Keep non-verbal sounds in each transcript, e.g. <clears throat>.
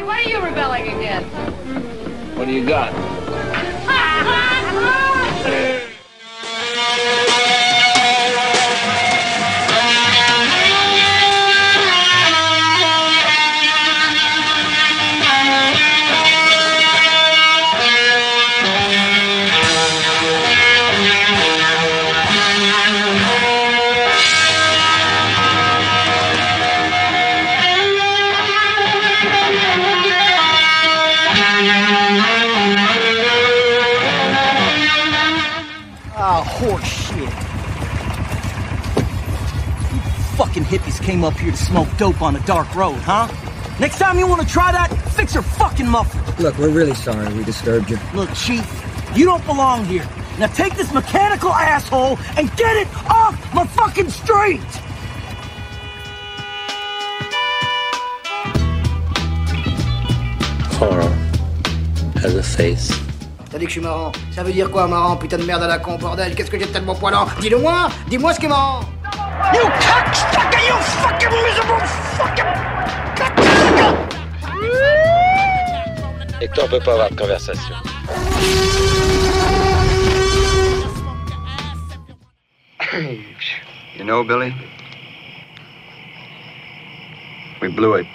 Johnny, what are you rebelling against? What do you got? <laughs> Ah, ah, ah. Hippies came up here to smoke dope on a dark road, huh? Next time you want to try that, fix your fucking muffler. Look, we're really sorry we disturbed you. Look, Chief, you don't belong here. Now take this mechanical asshole and get it off my fucking street! Horror has a face. T'as dit que je suis marrant. Ça veut dire quoi, marrant Putain de merde à la con, bordel. Qu'est-ce que j'ai de tellement poilant Dis-le-moi Dis-moi ce qui est marrant You cocksucker, you fucking miserable fucking cocksucker! Et toi, on peut pas avoir de conversation. You know, Billy, we blew it.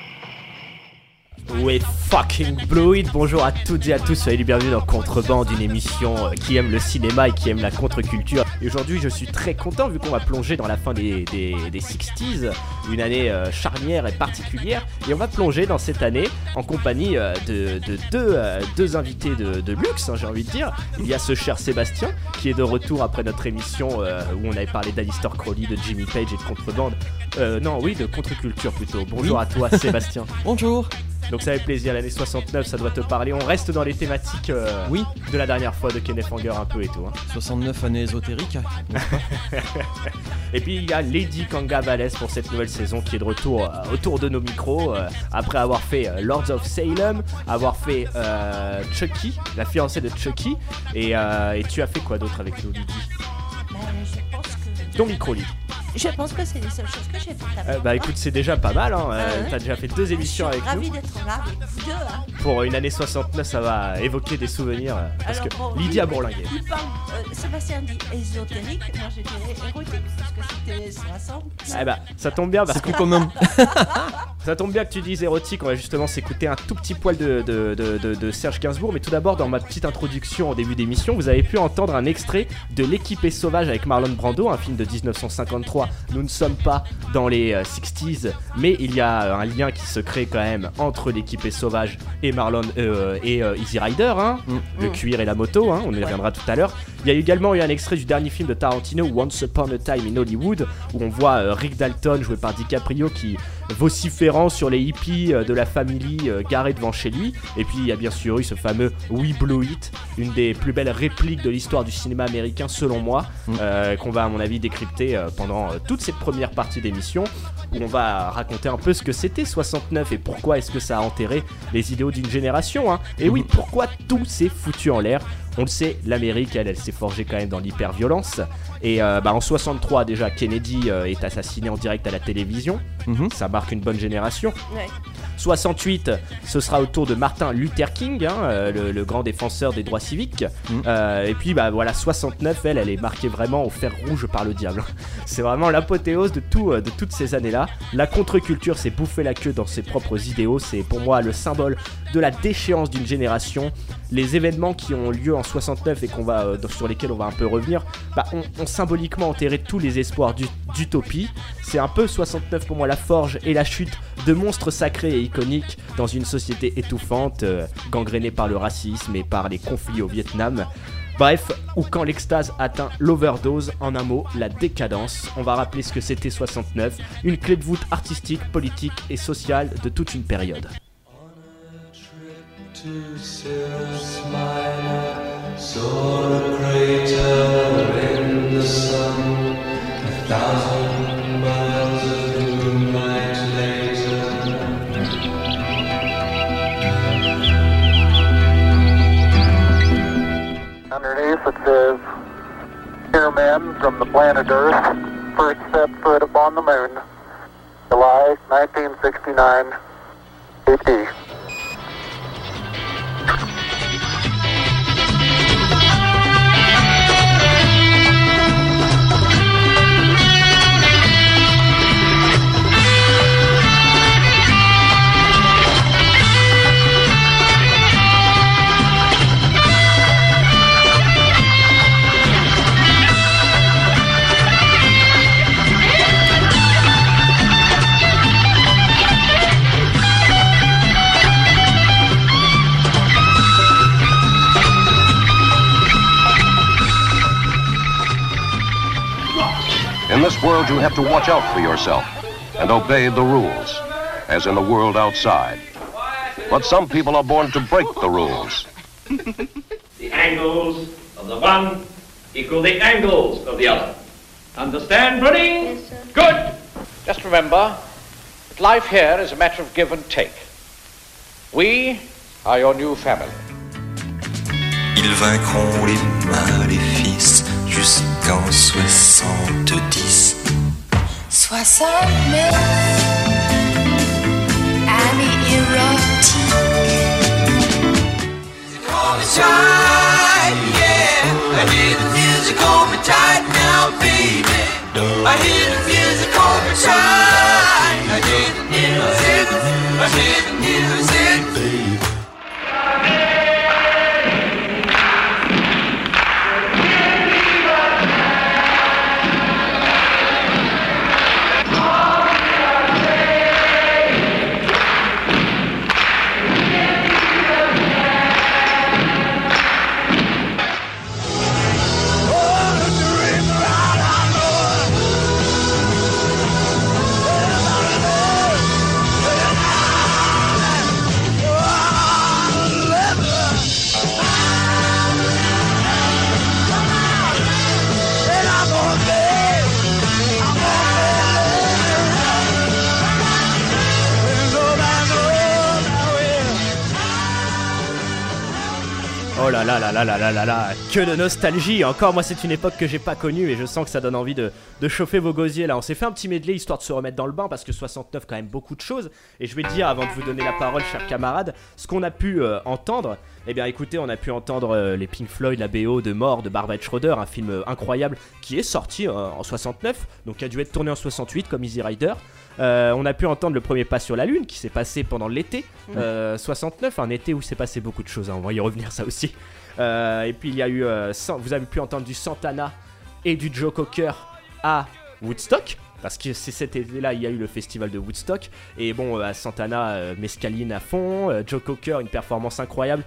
We fucking blew it. Bonjour à toutes et à tous, soyez les bienvenus dans Contrebande, une émission euh, qui aime le cinéma et qui aime la contre-culture. Et aujourd'hui, je suis très content vu qu'on va plonger dans la fin des, des, des 60s, une année euh, charnière et particulière. Et on va plonger dans cette année en compagnie euh, de, de deux, euh, deux invités de, de luxe, hein, j'ai envie de dire. Il y a ce cher Sébastien qui est de retour après notre émission où on avait parlé d'Alistair Crowley, de Jimmy Page et de Contrebande. Non, oui, de contre-culture plutôt. Bonjour Oui. à toi, <laughs> Sébastien. Bonjour. Donc ça fait plaisir, l'année 69, ça doit te parler. On reste dans les thématiques euh, Oui. de la dernière fois de Kenneth Anger un peu et tout. hein. 69 années ésotériques. <laughs> Et puis il y a Lady Kanga Vales pour cette nouvelle saison qui est de retour euh, autour de nos micros euh, après avoir fait euh, Lords of Salem, avoir fait euh, Chucky, la fiancée de Chucky. Et, euh, et tu as fait quoi d'autre avec nous, Lydie? Ben, Ton micro, Lydie. Je pense que c'est les seules choses que j'ai faites Euh, bah écoute, c'est déjà pas mal. Hein. euh, Ah. T'as déjà fait deux je émissions suis avec ravie nous. d'être là avec vous deux. hein. Pour une année 69, ça va évoquer des souvenirs. euh, parce Alors, que bon, Lydie lui- a bourlingué. Il parle, euh, Sébastien dit ésotérique, moi je dirais érotique, parce que c'était 60. Eh bah, ça tombe bien parce que commun. <laughs> Ça tombe bien que tu dises érotique, on va justement s'écouter un tout petit poil de, de, de- de- de Serge Gainsbourg, mais tout d'abord dans ma petite introduction au début d'émission, vous avez pu entendre un extrait de L'équipée sauvage avec Marlon Brando, un film de 1953. Nous ne sommes pas dans les euh, 60s, mais il y a un lien qui se crée quand même entre l'équipée sauvage et Marlon euh, et euh, Easy Rider, hein, Mm. le cuir et la moto, hein, on y reviendra tout à l'heure. Il y a également eu un extrait du dernier film de Tarantino, Once Upon a Time in Hollywood, où on voit euh, Rick Dalton joué par DiCaprio qui vociférant sur les hippies euh, de la famille euh, garés devant chez lui. Et puis il y a bien sûr eu ce fameux We Blew It, une des plus belles répliques de l'histoire du cinéma américain selon moi, Mm. euh, qu'on va à mon avis décrypter pendant toute cette première partie d'émission, où on va raconter un peu ce que c'était 69 et pourquoi est-ce que ça a enterré les idéaux d'une génération. hein. Et oui, pourquoi tout s'est foutu en l'air on le sait, l'Amérique, elle, elle s'est forgée quand même dans l'hyperviolence. Et euh, bah, en 63, déjà, Kennedy euh, est assassiné en direct à la télévision. Mhm. Ça marque une bonne génération. Ouais. 68, ce sera au tour de Martin Luther King, hein, euh, le, le grand défenseur des droits civiques. Mhm. Euh, et puis, bah voilà, 69, elle, elle est marquée vraiment au fer rouge par le diable. <laughs> C'est vraiment l'apothéose de, tout, euh, de toutes ces années-là. La contre-culture s'est bouffé la queue dans ses propres idéaux. C'est pour moi le symbole de la déchéance d'une génération. Les événements qui ont lieu en 69 et qu'on va, euh, sur lesquels on va un peu revenir, bah, ont, ont symboliquement enterré tous les espoirs d'u- d'utopie. C'est un peu 69 pour moi la forge et la chute de monstres sacrés et iconiques dans une société étouffante, euh, gangrénée par le racisme et par les conflits au Vietnam. Bref, ou quand l'extase atteint l'overdose, en un mot, la décadence. On va rappeler ce que c'était 69, une clé de voûte artistique, politique et sociale de toute une période. Underneath it says, Here men from the planet Earth first set foot upon the moon, July 1969 AD. World, you have to watch out for yourself and obey the rules, as in the world outside. But some people are born to break the rules. <laughs> The angles of the one equal the angles of the other. Understand, Bruni? Good. Just remember that life here is a matter of give and take. We are your new family. Ils vaincront les maléfices jusqu'en 70. 69 Annie érotique Call me tight, yeah. I hear the music call me tight now, baby. I hear the music call me tight. I hear the music, I hear the music, là là là là là que de nostalgie Encore, moi, c'est une époque que j'ai pas connue et je sens que ça donne envie de, de chauffer vos gosiers là. On s'est fait un petit medley histoire de se remettre dans le bain parce que 69, quand même, beaucoup de choses. Et je vais dire, avant de vous donner la parole, chers camarades, ce qu'on a pu euh, entendre. Eh bien, écoutez, on a pu entendre euh, les Pink Floyd, la BO de Mort de Barbara Schroeder, un film euh, incroyable qui est sorti en 69, donc qui a dû être tourné en 68 comme Easy Rider. On a pu entendre le premier pas sur la lune qui s'est passé pendant l'été euh, 69, un été où s'est passé beaucoup de choses. hein, on va y revenir ça aussi. Euh, et puis il y a eu, euh, vous avez pu entendre du Santana et du Joe Cocker à Woodstock. Parce que c'est cet été-là, il y a eu le festival de Woodstock. Et bon, euh, à Santana, euh, mescaline à fond. euh, Joe Cocker, une performance incroyable.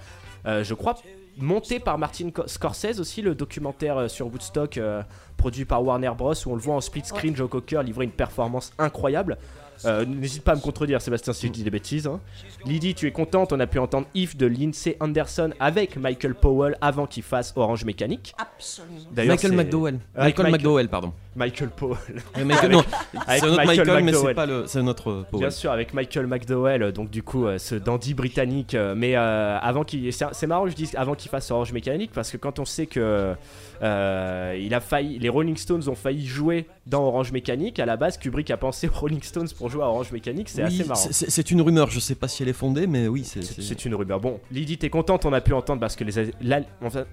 Euh, je crois monté par Martin Co- Scorsese aussi, le documentaire sur Woodstock produit par Warner Bros. où on le voit en split screen, Joe Cocker livrer une performance incroyable. Euh, N'hésite pas à me contredire, Sébastien, si je dis des bêtises. hein. Lydie, tu es contente, on a pu entendre If de Lindsay Anderson avec Michael Powell avant qu'il fasse Orange Mécanique. Absolument. D'ailleurs, Michael McDowell. Avec Michael McDowell, pardon. Michael Powell. Michael- non, c'est un autre Michael, mais c'est McDowell. pas le, c'est un autre euh, Powell. Bien sûr, avec Michael McDowell, euh, donc du coup, euh, ce dandy britannique. mais euh, avant qu'il. C'est marrant, je dis avant qu'il fasse Orange Mécanique, parce que quand on sait que. euh, il a failli, les Rolling Stones ont failli jouer dans Orange Mécanique. À la base, Kubrick a pensé aux Rolling Stones pour jouer à Orange Mécanique. C'est Oui, assez marrant. c'est- une rumeur, je sais pas si elle est fondée, mais oui, c'est. Une rumeur. Bon, Lydie, t'es contente, on a pu entendre parce que les-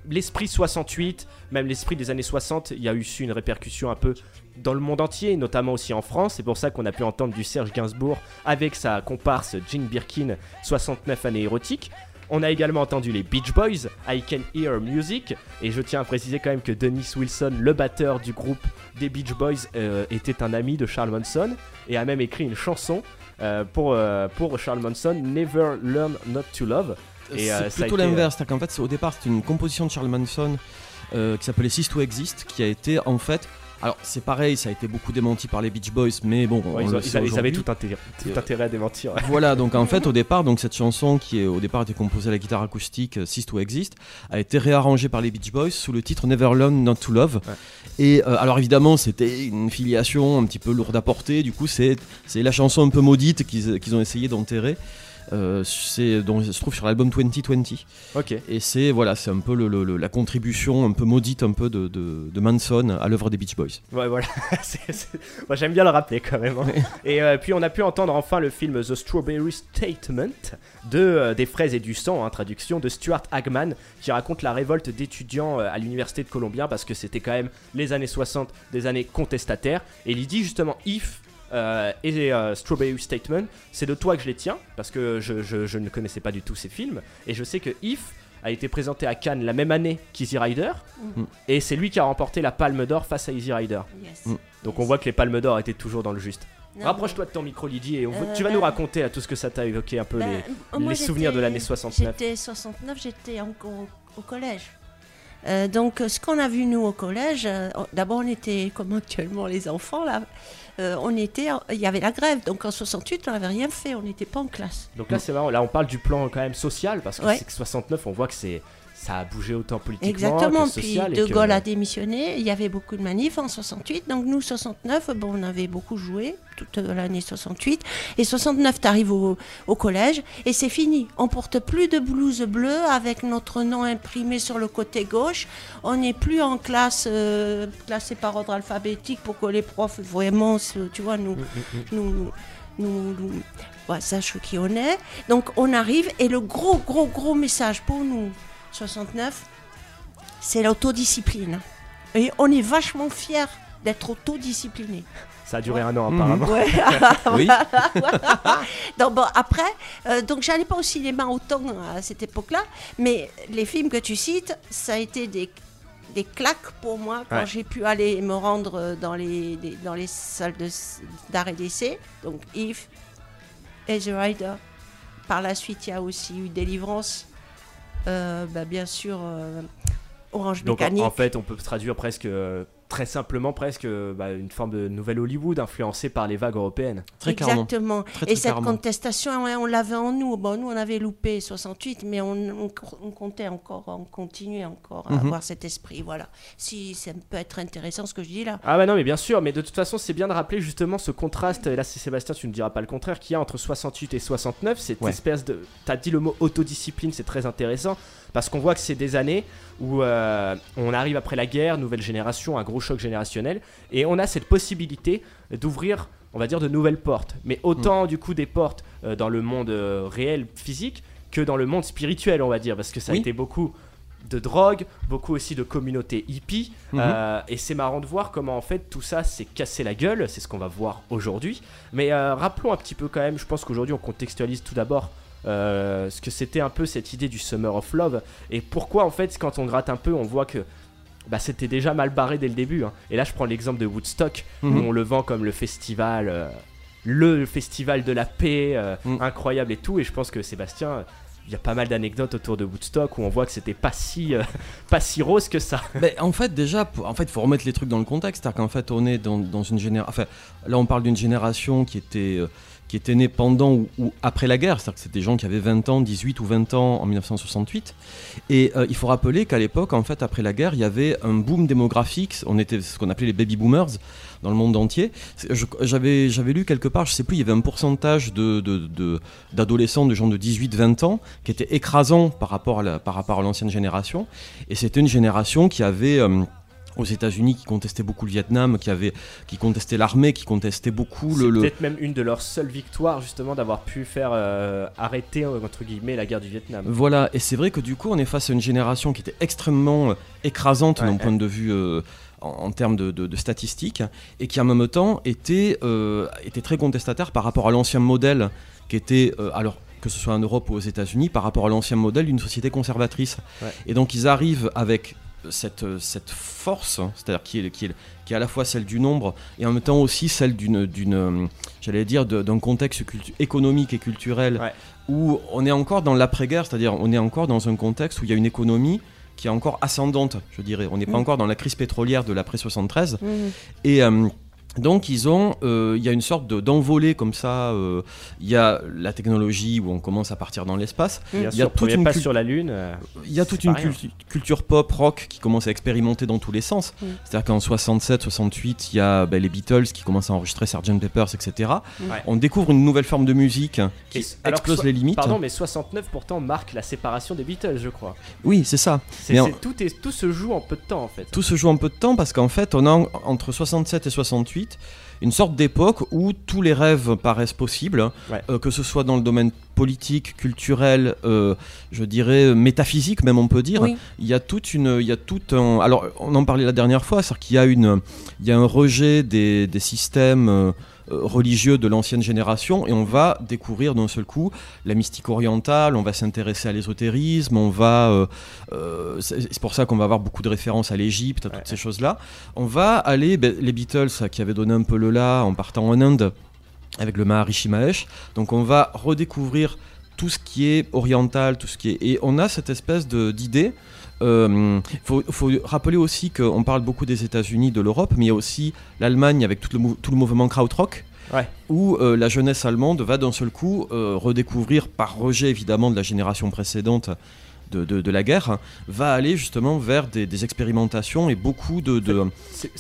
l'esprit 68, même l'esprit des années 60, il y a eu su une répercussion un peu dans le monde entier, notamment aussi en France. C'est pour ça qu'on a pu entendre du Serge Gainsbourg avec sa comparse Jean Birkin, 69 années érotiques. On a également entendu les Beach Boys, I Can Hear Music, et je tiens à préciser quand même que Dennis Wilson, le batteur du groupe des Beach Boys, euh, était un ami de Charles Manson et a même écrit une chanson euh, pour, euh, pour Charles Manson, Never Learn Not to Love. Et, C'est plutôt l'inverse, c'est-à-dire qu'en fait, c'est- au départ, c'était une composition de Charles Manson qui s'appelait Cease to Exist, qui a été en fait. Alors, c'est pareil, ça a été beaucoup démenti par les Beach Boys, mais bon, Ouais, on ils, le avaient- ils avaient aujourd'hui. tout intérêt, tout intérêt à démentir. ouais. <laughs> Voilà, donc en fait, au départ, donc cette chanson qui est, au départ était composée à la guitare acoustique, euh, Cease to Exist, a été réarrangée par les Beach Boys sous le titre Never Learn Not to Love. Et euh, alors évidemment, c'était une filiation un petit peu lourde à porter. Du coup, c'est la chanson un peu maudite qu'ils qu'ils ont essayé d'enterrer. Euh, c'est dont se trouve sur l'album 2020. Ok. Et c'est voilà, c'est un peu le- le- le- la contribution un peu maudite un peu de, de- de Manson à l'œuvre des Beach Boys. Ouais, voilà. <laughs> Moi, j'aime bien le rappeler quand même. hein. Et euh, puis, on a pu entendre enfin le film The Strawberry Statement de euh, Des fraises et du sang, hein, traduction de Stuart Hagman, qui raconte la révolte d'étudiants euh, à l'université de Columbia parce que c'était quand même les années 60, des années contestataires. Et il dit justement If. Euh, et euh, Strawberry Statement, c'est de toi que je les tiens parce que je, je- je ne connaissais pas du tout ces films et je sais que If a été présenté à Cannes la même année qu'Easy Rider Mm. et c'est lui qui a remporté la Palme d'Or face à Easy Rider. Yes. Mm. Donc on voit que les Palmes d'Or étaient toujours dans le juste. Rapproche-toi de ton micro Lydie et on veut- Euh, tu vas ben- nous raconter à tout ce que ça t'a évoqué un peu Ben, les, souvenirs de l'année 69. J'étais 69, j'étais encore au, au collège. Euh, donc, ce qu'on a vu nous au collège, euh, d'abord on était comme actuellement les enfants là. euh, on était, il y avait la grève, donc en 68 on n'avait rien fait, on n'était pas en classe. Donc là, c'est marrant. Là, on parle du plan quand même social parce que Ouais. que 69, on voit que c'est ça a bougé autant politiquement Exactement, que puis social. et De que- Gaulle a démissionné, il y avait beaucoup de manifs en 68, donc nous 69, bon, on avait beaucoup joué toute l'année 68, et 69 t'arrives au, au collège, et c'est fini, on porte plus de blouse bleue avec notre nom imprimé sur le côté gauche, on n'est plus en classe euh, classée par ordre alphabétique pour que les profs vraiment, tu vois, nous, nous, nous, nous, nous- ouais, sachent qui on est, donc on arrive, et le gros, gros, gros message pour nous, 69, c'est l'autodiscipline. Et on est vachement fiers d'être autodisciplinés. Ça a duré un an Mhm. apparemment. Ouais. <laughs> <laughs> Oui. donc bon, après, euh, donc j'allais pas au cinéma autant à cette époque-là, mais les films que tu cites, ça a été des, des claques pour moi quand Ouais. j'ai pu aller me rendre dans les, les- dans les salles de- d'art et d'essai. Donc If, Easy Rider. Par la suite, il y a aussi eu Délivrance. Euh, bah, bien sûr, euh, Orange Donc en, Mécanique. en fait, on peut traduire presque euh, très simplement presque euh, bah, une forme de nouvelle Hollywood influencée par les vagues européennes. Exactement. Très, et très cette clairement. contestation, ouais, on l'avait en nous. Bon, nous, on avait loupé 68, mais on, on- on comptait encore, on continuait encore à Mhm. avoir cet esprit. Voilà. Si ça peut être intéressant ce que je dis là. Ah bah non mais bien sûr, mais de toute façon c'est bien de rappeler justement ce contraste, et là c'est Sébastien tu ne diras pas le contraire, qu'il y a entre 68 et 69, cette Ouais. espèce de... T'as dit le mot autodiscipline, c'est très intéressant, parce qu'on voit que c'est des années où euh, on arrive après la guerre, nouvelle génération, un gros choc générationnel, et on a cette possibilité d'ouvrir, on va dire, de nouvelles portes, mais autant du coup des portes euh, dans le monde euh, réel, physique, que dans le monde spirituel on va dire, parce que ça a été beaucoup de drogue, beaucoup aussi de communautés hippies. Mhm. euh, et c'est marrant de voir comment en fait tout ça s'est cassé la gueule. C'est ce qu'on va voir aujourd'hui. Mais euh, rappelons un petit peu quand même, je pense qu'aujourd'hui on contextualise tout d'abord euh, ce que c'était un peu cette idée du Summer of Love. Et pourquoi en fait quand on gratte un peu on voit que bah, c'était déjà mal barré dès le début. hein. Et là je prends l'exemple de Woodstock Mhm. où on le vend comme le festival... euh, le festival de la paix, euh, Mm. incroyable et tout. Et je pense que Sébastien, il y a pas mal d'anecdotes autour de Woodstock où on voit que c'était pas si, euh, <laughs> pas si rose que ça. Ben, en fait, déjà, en fait, faut remettre les trucs dans le contexte. C'est-à-dire qu'en fait, on est dans, dans une génération. Enfin, là, on parle d'une génération qui était, euh, qui était née pendant ou, après la guerre. C'est-à-dire que c'était des gens qui avaient 20 ans, 18 ou 20 ans en 1968. Et euh, il faut rappeler qu'à l'époque, en fait, après la guerre, il y avait un boom démographique. On était ce qu'on appelait les baby boomers dans le monde entier. J'avais lu quelque part, je sais plus, il y avait un pourcentage de- de- de- d'adolescents, de, gens de 18-20 ans, qui était écrasant par rapport à la- par rapport à l'ancienne génération. Et c'était une génération qui avait. euh, aux États-Unis, qui contestait beaucoup le Vietnam, qui avait, qui contestait l'armée, qui contestait beaucoup le, le- peut-être même une de leurs seules victoires justement d'avoir pu faire euh, arrêter euh, entre guillemets la guerre du Vietnam. Voilà, et c'est vrai que du coup, on est face à une génération qui était extrêmement euh, écrasante d'un point de vue euh, en, en termes de, de- de statistiques, et qui en même temps était, était très contestataire par rapport à l'ancien modèle qui était, alors que ce soit en Europe ou aux États-Unis, par rapport à l'ancien modèle d'une société conservatrice. Ouais. Et donc ils arrivent avec cette, cette force, hein, c'est-à-dire qui est, qui, est, qui est à la fois celle du nombre et en même temps aussi celle d'une, d'une j'allais dire, d'un contexte cultu- économique et culturel où on est encore dans l'après-guerre, c'est-à-dire on est encore dans un contexte où il y a une économie qui est encore ascendante, je dirais. On n'est pas Mm. encore dans la crise pétrolière de l'après 73. Mhm. Et euh, donc ils ont, euh, il y a une sorte de- d'envolée comme ça. euh, Il y a la technologie où on commence à partir dans l'espace. Bien Il y a toute une pas cul- sur la lune. euh, il y a toute une cultu- culture pop rock qui commence à expérimenter dans tous les sens. Mm. C'est-à-dire qu'en 67, 68, il y a ben, les Beatles qui commencent à enregistrer Sgt Peppers, etc. Ouais. On découvre une nouvelle forme de musique qui Et explose so- les limites. Pardon, mais 69 pourtant marque la séparation des Beatles, je crois. Oui, c'est ça. C'est- Mais en- tout, est, tout se joue en peu de temps en fait. Tout se joue en peu de temps parce qu'en fait, on a en- entre 67 et 68 une sorte d'époque où tous les rêves paraissent possibles, Ouais. euh, que ce soit dans le domaine politique, culturel, euh, je dirais métaphysique même on peut dire. Oui. Il y a toute une, il y a tout un. Alors on en parlait la dernière fois, c'est-à-dire qu'il y a une, il y a un rejet des, des systèmes. euh, euh, religieux de l'ancienne génération et on va découvrir d'un seul coup la mystique orientale, on va s'intéresser à l'ésotérisme, on va euh, euh, c'est pour ça qu'on va avoir beaucoup de références à l'Égypte, à toutes ces choses-là. On va aller, ben, les Beatles qui avaient donné un peu le là en partant en Inde avec le Maharishi Mahesh, donc on va redécouvrir tout ce qui est oriental, tout ce qui est. Et on a cette espèce d'idée. Il faut, faut rappeler aussi qu'on parle beaucoup des États-Unis, de l'Europe, mais il y a aussi l'Allemagne avec tout le, tout le mouvement krautrock. Ouais. Où euh, la jeunesse allemande va d'un seul coup euh, redécouvrir, par rejet évidemment de la génération précédente de, de- de la guerre, hein, va aller justement vers des, des expérimentations et beaucoup de, de,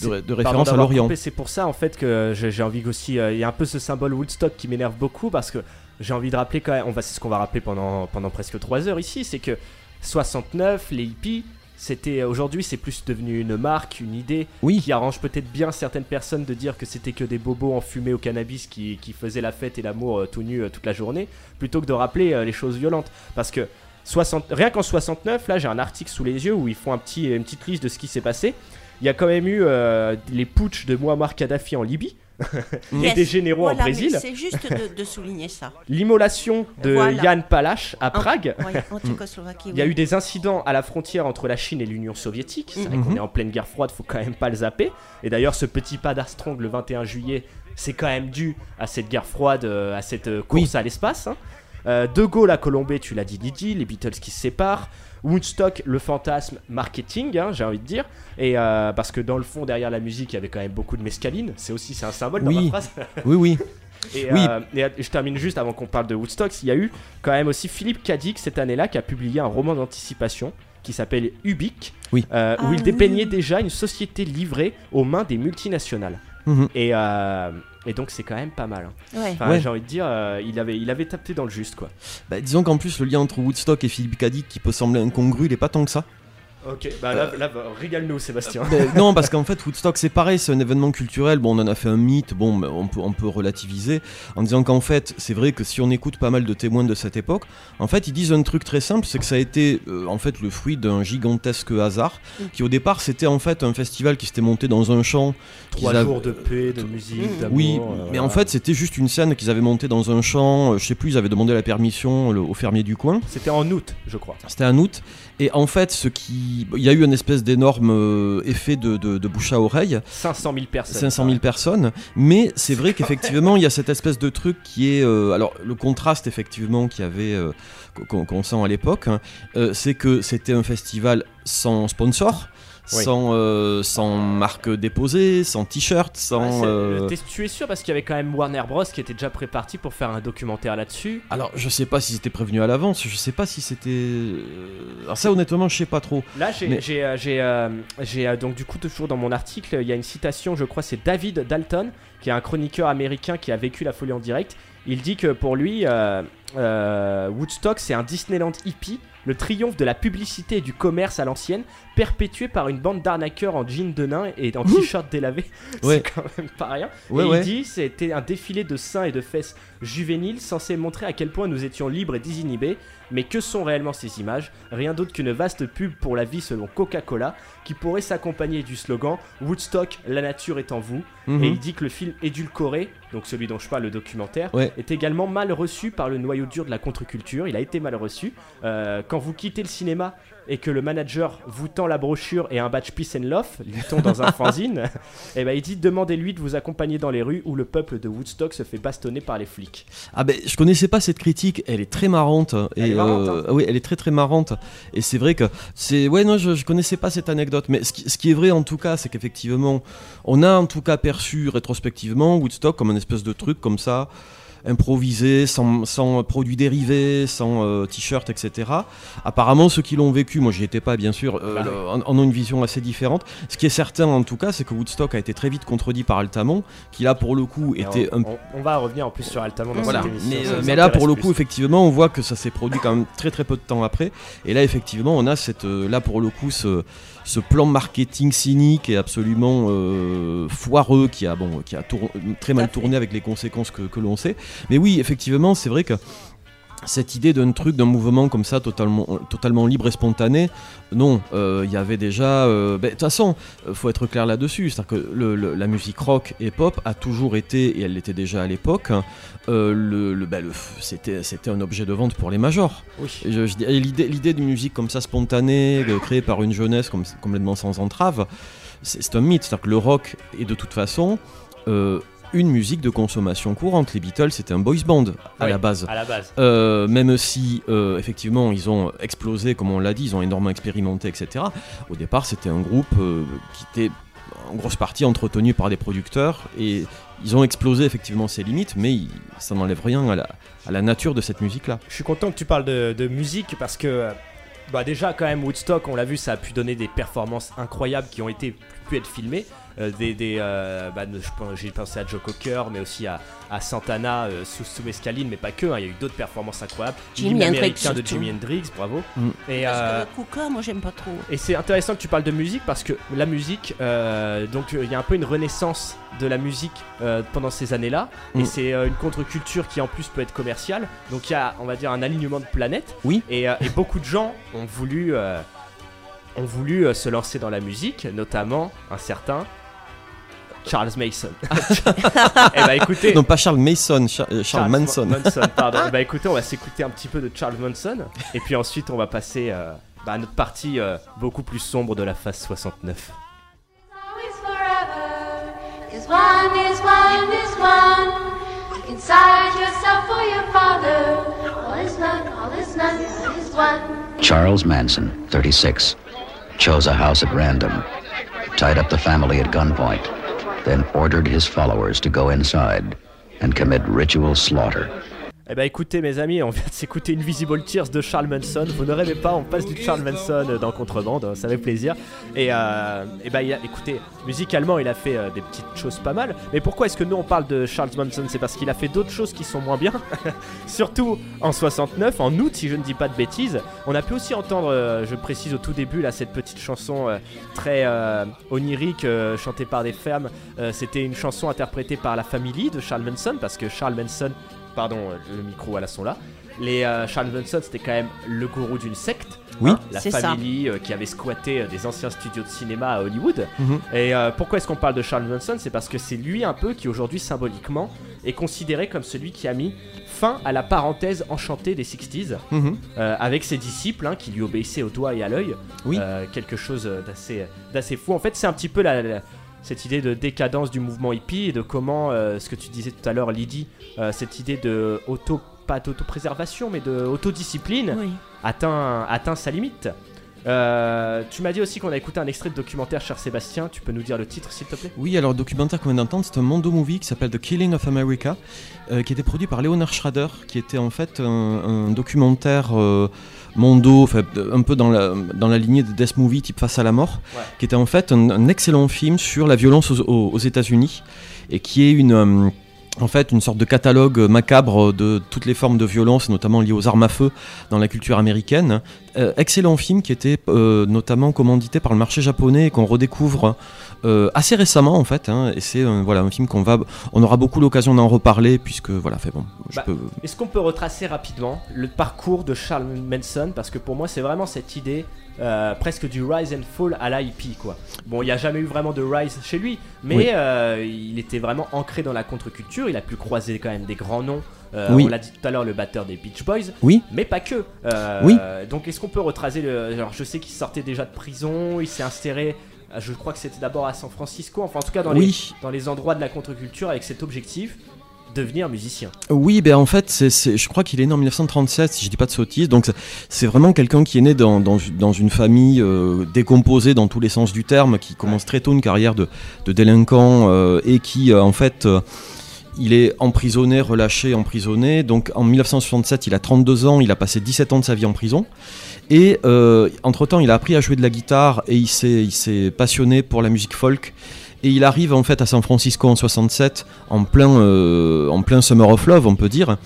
de- références à l'Orient. C'est pour ça en fait que j'ai envie aussi. euh, Il y a un peu ce symbole Woodstock qui m'énerve beaucoup parce que j'ai envie de rappeler quand même. On va, c'est ce qu'on va rappeler pendant, pendant presque 3 heures ici. C'est que 69, les hippies. C'était aujourd'hui, c'est plus devenu une marque, une idée qui arrange peut-être bien certaines personnes de dire que c'était que des bobos enfumés au cannabis qui, qui faisaient la fête et l'amour euh, tout nu euh, toute la journée, plutôt que de rappeler euh, les choses violentes. Parce que 60, rien qu'en 69, là j'ai un article sous les yeux où ils font un petit, une petite liste de ce qui s'est passé. Il y a quand même eu les putsch de Muammar Kadhafi en Libye et Yes. des généraux Voilà, en Brésil. C'est juste de, de souligner ça. <laughs> L'immolation de Voilà. Jan Palach à En- Prague. ouais, en Tchécoslovaquie, Il y a oui. eu des incidents à la frontière entre la Chine et l'Union soviétique. C'est vrai Mhm. qu'on est en pleine guerre froide, faut quand même pas le zapper. Et d'ailleurs, ce petit pas d'Armstrong le 21 juillet, c'est quand même dû à cette guerre froide, euh, à cette euh, course à l'espace. hein. Euh, de Gaulle à Colombey, tu l'as dit, Didi, les Beatles qui se séparent. Woodstock, le fantasme marketing, hein, j'ai envie de dire. Et euh, parce que dans le fond, derrière la musique, il y avait quand même beaucoup de mescaline. C'est aussi c'est un symbole dans Oui. ma phrase. <laughs> Oui, oui. Et, Oui. euh, et, je termine juste avant qu'on parle de Woodstock. Il y a eu quand même aussi Philippe Cadic cette année-là qui a publié un roman d'anticipation qui s'appelle Ubik, Oui. euh, où Ah il dépeignait déjà une société livrée aux mains des multinationales. Mhm. Et, euh, et donc c'est quand même pas mal. hein. Ouais. Enfin, Ouais. J'ai envie de dire, euh, il, avait, il avait tapé dans le juste quoi. Bah, disons qu'en plus, le lien entre Woodstock et Philippe Cadic qui peut sembler incongru, il est pas tant que ça. Ok, bah là, là, bah, régale-nous Sébastien. Ben, non, parce qu'en fait, Woodstock, c'est pareil, c'est un événement culturel. Bon, on en a fait un mythe, bon, mais on peut, on peut relativiser en disant qu'en fait, c'est vrai que si on écoute pas mal de témoins de cette époque, en fait, ils disent un truc très simple c'est que ça a été euh, en fait le fruit d'un gigantesque hasard qui, au départ, c'était en fait un festival qui s'était monté dans un champ. Trois avaient- jours de paix, de musique, d'amour. Oui, euh, mais voilà. en fait, c'était juste une scène qu'ils avaient montée dans un champ. euh, Je sais plus, ils avaient demandé la permission le- au fermier du coin. C'était en août, je crois. C'était en août. Et en fait, ce qui, il y a eu une espèce d'énorme euh, effet de, de- de bouche à oreille. 500 000 personnes. 500 000 personnes. Mais c'est vrai qu'effectivement, il y a cette espèce de truc qui est. euh, alors, le contraste, effectivement, qu'il y avait, euh, qu'on sent à l'époque, hein, euh, c'est que c'était un festival sans sponsor. Oui. Sans, euh, sans marque déposée, sans t-shirt, sans. euh, Tu es sûr parce qu'il y avait quand même Warner Bros qui était déjà préparti pour faire un documentaire là-dessus? Alors, je sais pas si c'était prévenu à l'avance, je sais pas si c'était. euh, Alors, ça, honnêtement, je sais pas trop. Là, j'ai, Mais- j'ai, donc du coup toujours dans mon article, il y a une citation, je crois, c'est David Dalton, qui est un chroniqueur américain qui a vécu la folie en direct. Il dit que pour lui, Woodstock, c'est un Disneyland hippie, le triomphe de la publicité et du commerce à l'ancienne, perpétué par une bande d'arnaqueurs en jean de nain et en t-shirt délavé. <laughs> Ouais. C'est quand même pas rien. Ouais, et ouais. il dit c'était un défilé de seins et de fesses juvéniles censé montrer à quel point nous étions libres et désinhibés. Mais que sont réellement ces images? Rien d'autre qu'une vaste pub pour la vie selon Coca-Cola, qui pourrait s'accompagner du slogan Woodstock, la nature est en vous. Mhm. Et il dit que le film édulcoré, donc celui dont je parle, le documentaire, est également mal reçu par le noyau dur de la contre-culture. Il a été mal reçu. Euh, quand vous quittez le cinéma et que le manager vous tend la brochure et un badge Peace and Love, lit-on dans un <laughs> fanzine, et ben il dit demandez-lui de vous accompagner dans les rues où le peuple de Woodstock se fait bastonner par les flics. Ah ben, je connaissais pas cette critique, elle est très marrante. Et, Elle est marrante, hein. euh, oui, elle est très très marrante. Et c'est vrai que c'est, ouais non, je, je connaissais pas cette anecdote, mais ce qui, ce qui est vrai en tout cas, c'est qu'effectivement, on a en tout cas perçu rétrospectivement Woodstock comme une espèce de truc comme ça improvisé, sans, sans produits dérivés, sans euh, t-shirt, etc. Apparemment, ceux qui l'ont vécu, moi j'y étais pas bien sûr, euh, Bah en, en ont une vision assez différente. Ce qui est certain en tout cas, c'est que Woodstock a été très vite contredit par Altamont, qui là pour le coup était on, un on- on va revenir en plus sur Altamont dans voilà. cette émission. Mais, ça euh, mais là, pour le plus. coup, effectivement, on voit que ça s'est produit quand même très très peu de temps après. Et là, effectivement, on a cette, là pour le coup, ce, ce plan marketing cynique et absolument euh, foireux qui a, bon, qui a tour- très mal tourné avec les conséquences que, que l'on sait. Mais oui, effectivement, c'est vrai que cette idée d'un truc, d'un mouvement comme ça, totalement, totalement libre et spontané, non, euh, il y avait déjà. euh, ben, De toute façon, euh, faut être clair là-dessus. C'est-à-dire que le- le- la musique rock et pop a toujours été, et elle l'était déjà à l'époque, hein, euh, le, ben, c'était, c'était un objet de vente pour les majors. Oui. Je- je l'idée, l'idée d'une musique comme ça spontanée, créée par une jeunesse comme, complètement sans entrave, c'est, c'est un mythe. C'est-à-dire que le rock est de toute façon. euh, une musique de consommation courante. Les Beatles, c'était un boys band à Oui, la base. à la base. Euh, même si, euh, effectivement, ils ont explosé, comme on l'a dit, ils ont énormément expérimenté, etc. Au départ, c'était un groupe euh, qui était en grosse partie entretenu par des producteurs et ils ont explosé effectivement ces limites, mais ils- ça n'enlève rien à la, à la nature de cette musique-là. Je suis content que tu parles de, de musique parce que bah déjà quand même Woodstock, on l'a vu, ça a pu donner des performances incroyables qui ont été pu être filmées. Euh, des, des, euh, bah, j'ai pensé à Joe Cocker, mais aussi à, à Santana euh, sous, sous mescaline, mais pas que. hein, Il y a eu d'autres performances incroyables. Jimi américain de. Jimi Hendrix, bravo. Mm. Et, Parce euh, que Cooker, moi j'aime pas trop. et c'est intéressant que tu parles de musique parce que la musique, euh, donc il y a un peu une renaissance de la musique euh, pendant ces années-là, et Mm. c'est euh, une contre-culture qui en plus peut être commerciale. Donc il y a, on va dire, un alignement de planètes. Oui. Et, euh, et beaucoup de gens ont voulu, euh, ont voulu se lancer dans la musique, notamment un certain Charles Mason. <laughs> Eh bah écoutez. Non, pas Charles Mason, Cha- euh, Charles, Manson. pardon. <laughs> Eh bah écoutez, on va s'écouter un petit peu de Charles Manson. Et puis ensuite, on va passer euh, bah, à notre partie euh, beaucoup plus sombre de la phase 69. Cause one is one is one. Inside yourself for your father. All is none, all is none, all is one. Charles Manson, 36, chose a house at random, tied up the family at gunpoint, then ordered his followers to go inside and commit ritual slaughter. Eh bah écoutez mes amis, on vient de s'écouter Invisible Tears de Charles Manson. Vous ne rêvez pas, on passe du Charles Manson dans Contrebande, ça fait plaisir. Et, euh, bah a- écoutez, musicalement il a fait euh, des petites choses pas mal. Mais pourquoi est-ce que nous on parle de Charles Manson? C'est parce qu'il a fait d'autres choses qui sont moins bien. <laughs> Surtout en 69, en août si je ne dis pas de bêtises. On a pu aussi entendre, euh, je précise au tout début là, cette petite chanson euh, très onirique chantée par des femmes. C'était une chanson interprétée par la famille de Charles Manson parce que Charles Manson pardon, euh, le micro voilà sont là. Les euh, Charles Manson c'était quand même le gourou d'une secte. Oui. hein, la C'est ça. famille euh, qui avait squatté euh, des anciens studios de cinéma à Hollywood. Mhm. Et euh, pourquoi est-ce qu'on parle de Charles Manson C'est parce que c'est lui un peu qui aujourd'hui symboliquement est considéré comme celui qui a mis fin à la parenthèse enchantée des 60s Mhm. euh, avec ses disciples hein, qui lui obéissaient au doigt et à l'œil. Oui. Euh, quelque chose d'assez d'assez fou. En fait, c'est un petit peu la, la- cette idée de décadence du mouvement hippie et de comment, euh, ce que tu disais tout à l'heure, Lydie, euh, cette idée de auto, pas d'autopréservation, mais de autodiscipline Oui. atteint, atteint sa limite. Euh, tu m'as dit aussi qu'on a écouté un extrait de documentaire, cher Sébastien. Tu peux nous dire le titre, s'il te plaît? Oui, alors le documentaire qu'on vient d'entendre, c'est un Mondo Movie qui s'appelle The Killing of America, euh, qui était produit par Leonard Schrader, qui était en fait un, un documentaire euh, Mondo, de- un peu dans la, dans la lignée de Death Movie type Face à la mort, Ouais. qui était en fait un, un excellent film sur la violence aux, aux- aux États-Unis et qui est une. euh, en fait, une sorte de catalogue macabre de toutes les formes de violence, notamment liées aux armes à feu dans la culture américaine. Euh, excellent film qui était euh, notamment commandité par le marché japonais et qu'on redécouvre euh, assez récemment en fait. hein, et c'est voilà un film qu'on va, on aura beaucoup l'occasion d'en reparler puisque voilà, fait bon. Je Bah, peux... Est-ce qu'on peut retracer rapidement le parcours de Charles Manson? Parce que pour moi, c'est vraiment cette idée euh, presque du rise and fall à hippie, quoi. Bon, il n'y a jamais eu vraiment de rise chez lui, mais Oui. euh, il était vraiment ancré dans la contre-culture. Il a pu croiser quand même des grands noms. Euh, Oui. On l'a dit tout à l'heure, le batteur des Beach Boys. Oui. Mais pas que. Oui. Donc, est-ce qu'on peut retracer le. Alors, je sais qu'il sortait déjà de prison, il s'est inséré. Je crois que c'était d'abord à San Francisco, enfin en tout cas dans, Oui. les, dans les endroits de la contre-culture avec cet objectif, devenir musicien. Oui, ben en fait, je crois qu'il est né en 1937, si je dis pas de sottises. Donc, c'est- vraiment quelqu'un qui est né dans, dans, dans une famille euh, décomposée dans tous les sens du terme, qui commence très tôt une carrière de, de délinquant euh, et qui, euh, en fait, il est emprisonné, relâché, emprisonné. Donc, en 1967, il a 32 ans, il a passé 17 ans de sa vie en prison. Et euh, entre-temps, il a appris à jouer de la guitare et il s'est passionné pour la musique folk. Et il arrive en fait à San Francisco en 67, en plein, euh, en plein Summer of Love, on peut dire.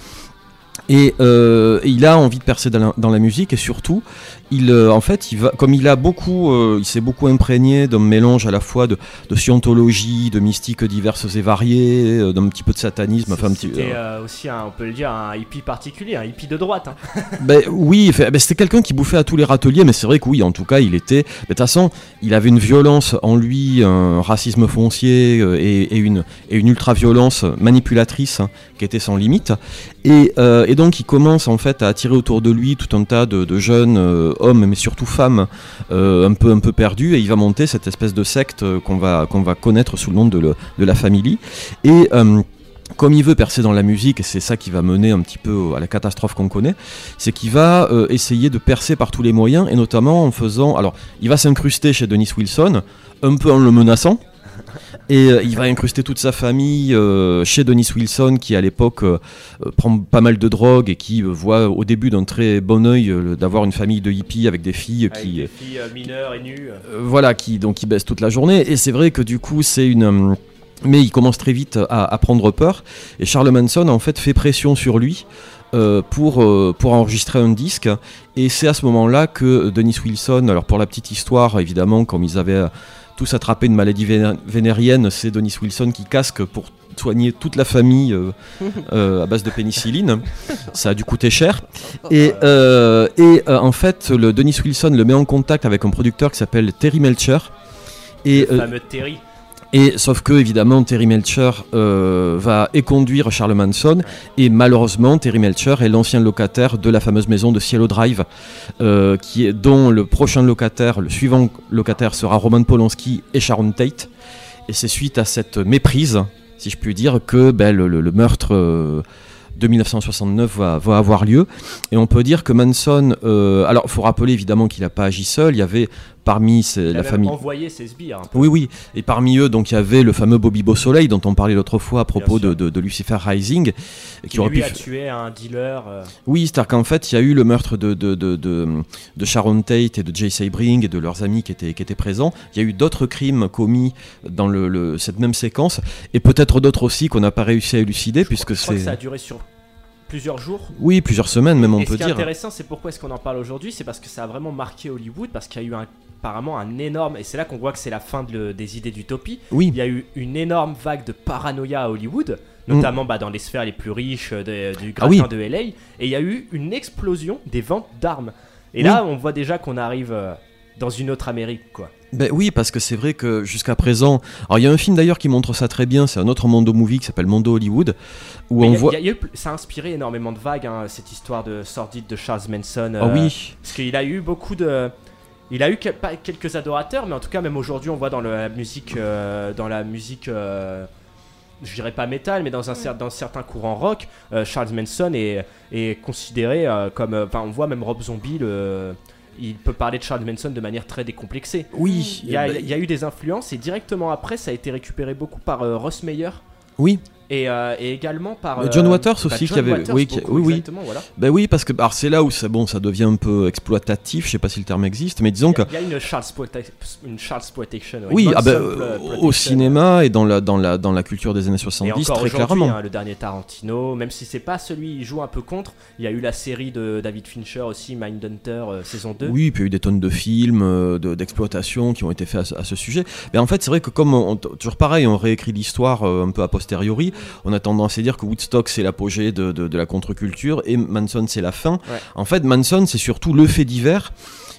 Et, euh, il a envie de percer dans la musique et surtout, il, euh, en fait, il va, comme il a beaucoup, euh, il s'est beaucoup imprégné d'un mélange à la fois de, de scientologie, de mystiques diverses et variées, euh, d'un petit peu de satanisme, enfin un petit. C'était euh, aussi, un, on peut le dire, un hippie particulier, un hippie de droite. hein. <laughs> Ben oui, ben, c'était quelqu'un qui bouffait à tous les râteliers, mais c'est vrai que oui, en tout cas, il était. ben, De toute façon, il avait une violence en lui, un racisme foncier et, et une, et une ultra-violence manipulatrice hein, qui était sans limite. Et, et donc il commence en fait à attirer autour de lui tout un tas de, de jeunes hommes, mais surtout femmes, euh, un peu un peu perdus, et il va monter cette espèce de secte euh, qu'on va qu'on va connaître sous le nom de, le- de la famille. Et euh, comme il veut percer dans la musique, et c'est ça qui va mener un petit peu à la catastrophe qu'on connaît, c'est qu'il va essayer de percer par tous les moyens, et notamment en faisant. Alors, il va s'incruster chez Dennis Wilson, un peu en le menaçant. Et euh, il va incruster toute sa famille euh, chez Dennis Wilson, qui à l'époque euh, prend pas mal de drogue et qui voit au début d'un très bon œil euh, d'avoir une famille de hippies avec des filles Avec qui, des filles mineures et nues. voilà, qui donc qui baisse toute la journée. Et c'est vrai que du coup, c'est une. mais il commence très vite à, à prendre peur. Et Charles Manson, en fait, fait pression sur lui euh, pour, euh, pour enregistrer un disque. Et c'est à ce moment-là que Dennis Wilson, alors pour la petite histoire, évidemment, comme ils avaient tous attrapé une maladie véné- vénérienne, c'est Dennis Wilson qui casque pour soigner toute la famille euh, <laughs> euh, à base de pénicilline. Ça a dû coûter cher. Et, euh, et euh, en fait, le Dennis Wilson le met en contact avec un producteur qui s'appelle Terry Melcher. Et, Le euh, fameux Terry. Et sauf que évidemment Terry Melcher euh, va éconduire Charles Manson. Et malheureusement Terry Melcher est l'ancien locataire de la fameuse maison de Cielo Drive euh, qui est, dont le prochain locataire, le suivant locataire sera Roman Polanski et Sharon Tate. Et c'est suite à cette méprise si je puis dire que ben, le, meurtre euh, de 1969 va, va avoir lieu. Et on peut dire que Manson euh, alors il faut rappeler évidemment qu'il n'a pas agi seul. Il y avait parmi ces- la famille envoyé ses sbires. un peu. oui, oui. Et parmi eux, donc il y avait le fameux Bobby Beausoleil dont on parlait l'autre fois à propos de, de- de Lucifer Rising, Qui, aurait lui pu. a tué un dealer. euh, Oui, c'est-à-dire qu'en fait, il y a eu le meurtre de, de, de, Sharon Tate et de Jay Sebring et de leurs amis qui étaient, qui étaient présents. Il y a eu d'autres crimes commis dans le, le- cette même séquence et peut-être d'autres aussi qu'on n'a pas réussi à élucider puisque Je crois que ça a c'est. duré sur plusieurs jours. Oui, plusieurs semaines même, on et peut ce qui est dire. intéressant, c'est pourquoi est-ce qu'on en parle aujourd'hui, c'est parce que ça a vraiment marqué Hollywood, parce qu'il y a eu un, apparemment un énorme, et c'est là qu'on voit que c'est la fin de le- des idées d'utopie. Oui. Il y a eu une énorme vague de paranoïa à Hollywood, Mm. notamment bah, dans les sphères les plus riches de- du Ah gratin oui. de LA, et il y a eu une explosion des ventes d'armes. Et Oui. là, on voit déjà qu'on arrive euh, dans une autre Amérique, quoi. Ben oui, parce que c'est vrai que jusqu'à présent. Alors il y a un film d'ailleurs qui montre ça très bien, c'est un autre Mondo Movie qui s'appelle Mondo Hollywood, où Mais on il y a- voit. il y a- il y a eu pl- ça a inspiré énormément de vagues, hein, cette histoire de sordide de Charles Manson. Ah oui. Parce qu'il a eu beaucoup de. Il a eu quelques adorateurs, mais en tout cas, même aujourd'hui, on voit dans le- la musique. euh, dans la musique. euh, je dirais pas métal, mais dans, un, cer- dans certains courants rock, euh, Charles Manson est, est considéré euh, comme. euh, Enfin, on voit même Rob Zombie, le- il peut parler de Charles Manson de manière très décomplexée. Oui, Il y, a, eh ben- il y a eu des influences, et directement après, ça a été récupéré beaucoup par euh, Ross Meyer. Oui. Et, euh, et également par. John euh, Waters bah, aussi John qui avait Waters oui, qui- beaucoup, oui oui voilà. ben oui parce que alors c'est là où ça bon ça devient un peu exploitatif je sais pas si le terme existe mais disons que Il y a une Charles, une Charles oui ah ben, au cinéma et dans la dans la dans la culture des années Et 70 encore très clairement hein, le dernier Tarantino, même si c'est pas celui il joue un peu contre, il y a eu la série de David Fincher aussi, Mindhunter euh, saison 2. Oui, puis il y a eu des tonnes de films euh, de- d'exploitation qui ont été faits à ce, à ce sujet. Mais en fait, c'est vrai que comme on, toujours pareil, on réécrit l'histoire un peu a posteriori, on a tendance à dire que Woodstock c'est l'apogée de, de- de la contre-culture et Manson c'est la fin. Ouais. En fait, Manson c'est surtout le fait divers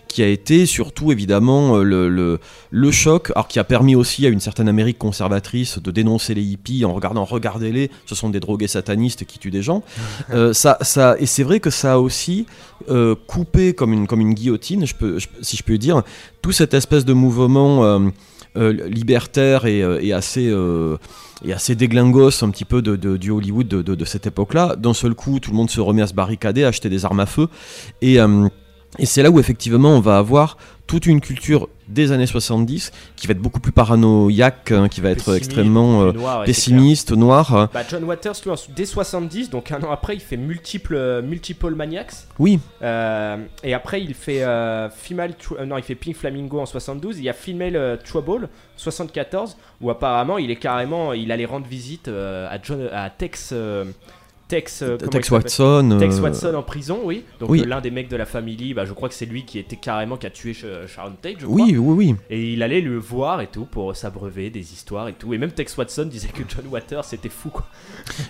qui a été surtout évidemment euh, le, le, le choc, alors qui a permis aussi à une certaine Amérique conservatrice de dénoncer les hippies en regardant regardez-les, ce sont des drogués satanistes qui tuent des gens. <laughs> Euh, ça, ça, et c'est vrai que ça a aussi euh, coupé comme une, comme une guillotine, je peux, je- si je peux dire, tout cette espèce de mouvement euh, libertaire et, euh, assez. euh, et assez déglingos un petit peu de, du Hollywood de, de- cette époque-là. D'un seul coup, tout le monde se remet à se barricader, à acheter des armes à feu. Et, euh, et c'est là où effectivement on va avoir toute une culture des années 70 qui va être beaucoup plus paranoïaque, hein, qui va être extrêmement euh, noir, pessimiste, noir. Bah, John Waters, lui, dès 70, donc un an après, il fait multiple, euh, Multiple Maniacs. Oui. Euh, et après, il fait euh, Female non, il fait Pink Flamingo en 72. Il y a Female Trouble 74, où apparemment, il est carrément, il allait rendre visite à John, à Tex. Euh, Tex, euh, Tex Watson, Tex Watson en prison, oui. Donc Oui. l'un des mecs de la famille, bah, je crois que c'est lui qui était carrément qui a tué Sh- Sharon Tate, je crois. Oui, oui, oui. Et il allait le voir et tout pour s'abreuver des histoires et tout. Et même Tex Watson disait que John Waters c'était fou quoi.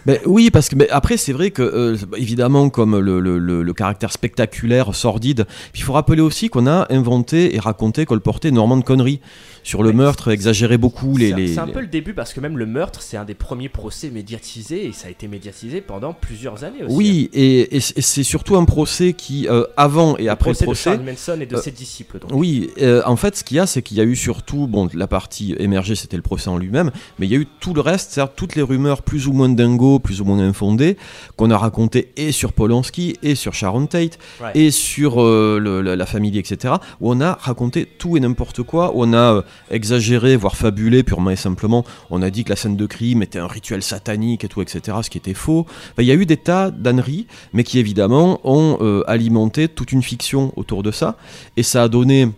Ben oui, parce que ben, après c'est vrai que euh, évidemment comme le, le- le- le caractère spectaculaire, sordide, puis il faut rappeler aussi qu'on a inventé et raconté, colporté énormément de conneries. Sur le meurtre, exagérer beaucoup les. C'est les- un peu le début parce que même le meurtre, c'est un des premiers procès médiatisés et ça a été médiatisé pendant plusieurs années aussi. Oui, et, et c'est surtout un procès qui, euh, avant et Le après procès le de procès. Charles Manson et de euh, ses disciples. Donc. Oui, euh, en fait, ce qu'il y a, c'est qu'il y a eu surtout, bon, la partie émergée, c'était le procès en lui-même, mais il y a eu tout le reste, c'est-à-dire toutes les rumeurs plus ou moins dingo, plus ou moins infondées, qu'on a racontées et sur Polanski, et sur Sharon Tate, Ouais. et sur le- la, la famille, etc., où on a raconté tout et n'importe quoi, où on a exagéré, voire fabulé purement et simplement, on a dit que la scène de crime était un rituel satanique et tout, etc., ce qui était faux. Il y a eu des tas d'âneries, mais qui évidemment ont euh, alimenté toute une fiction autour de ça, et ça a donné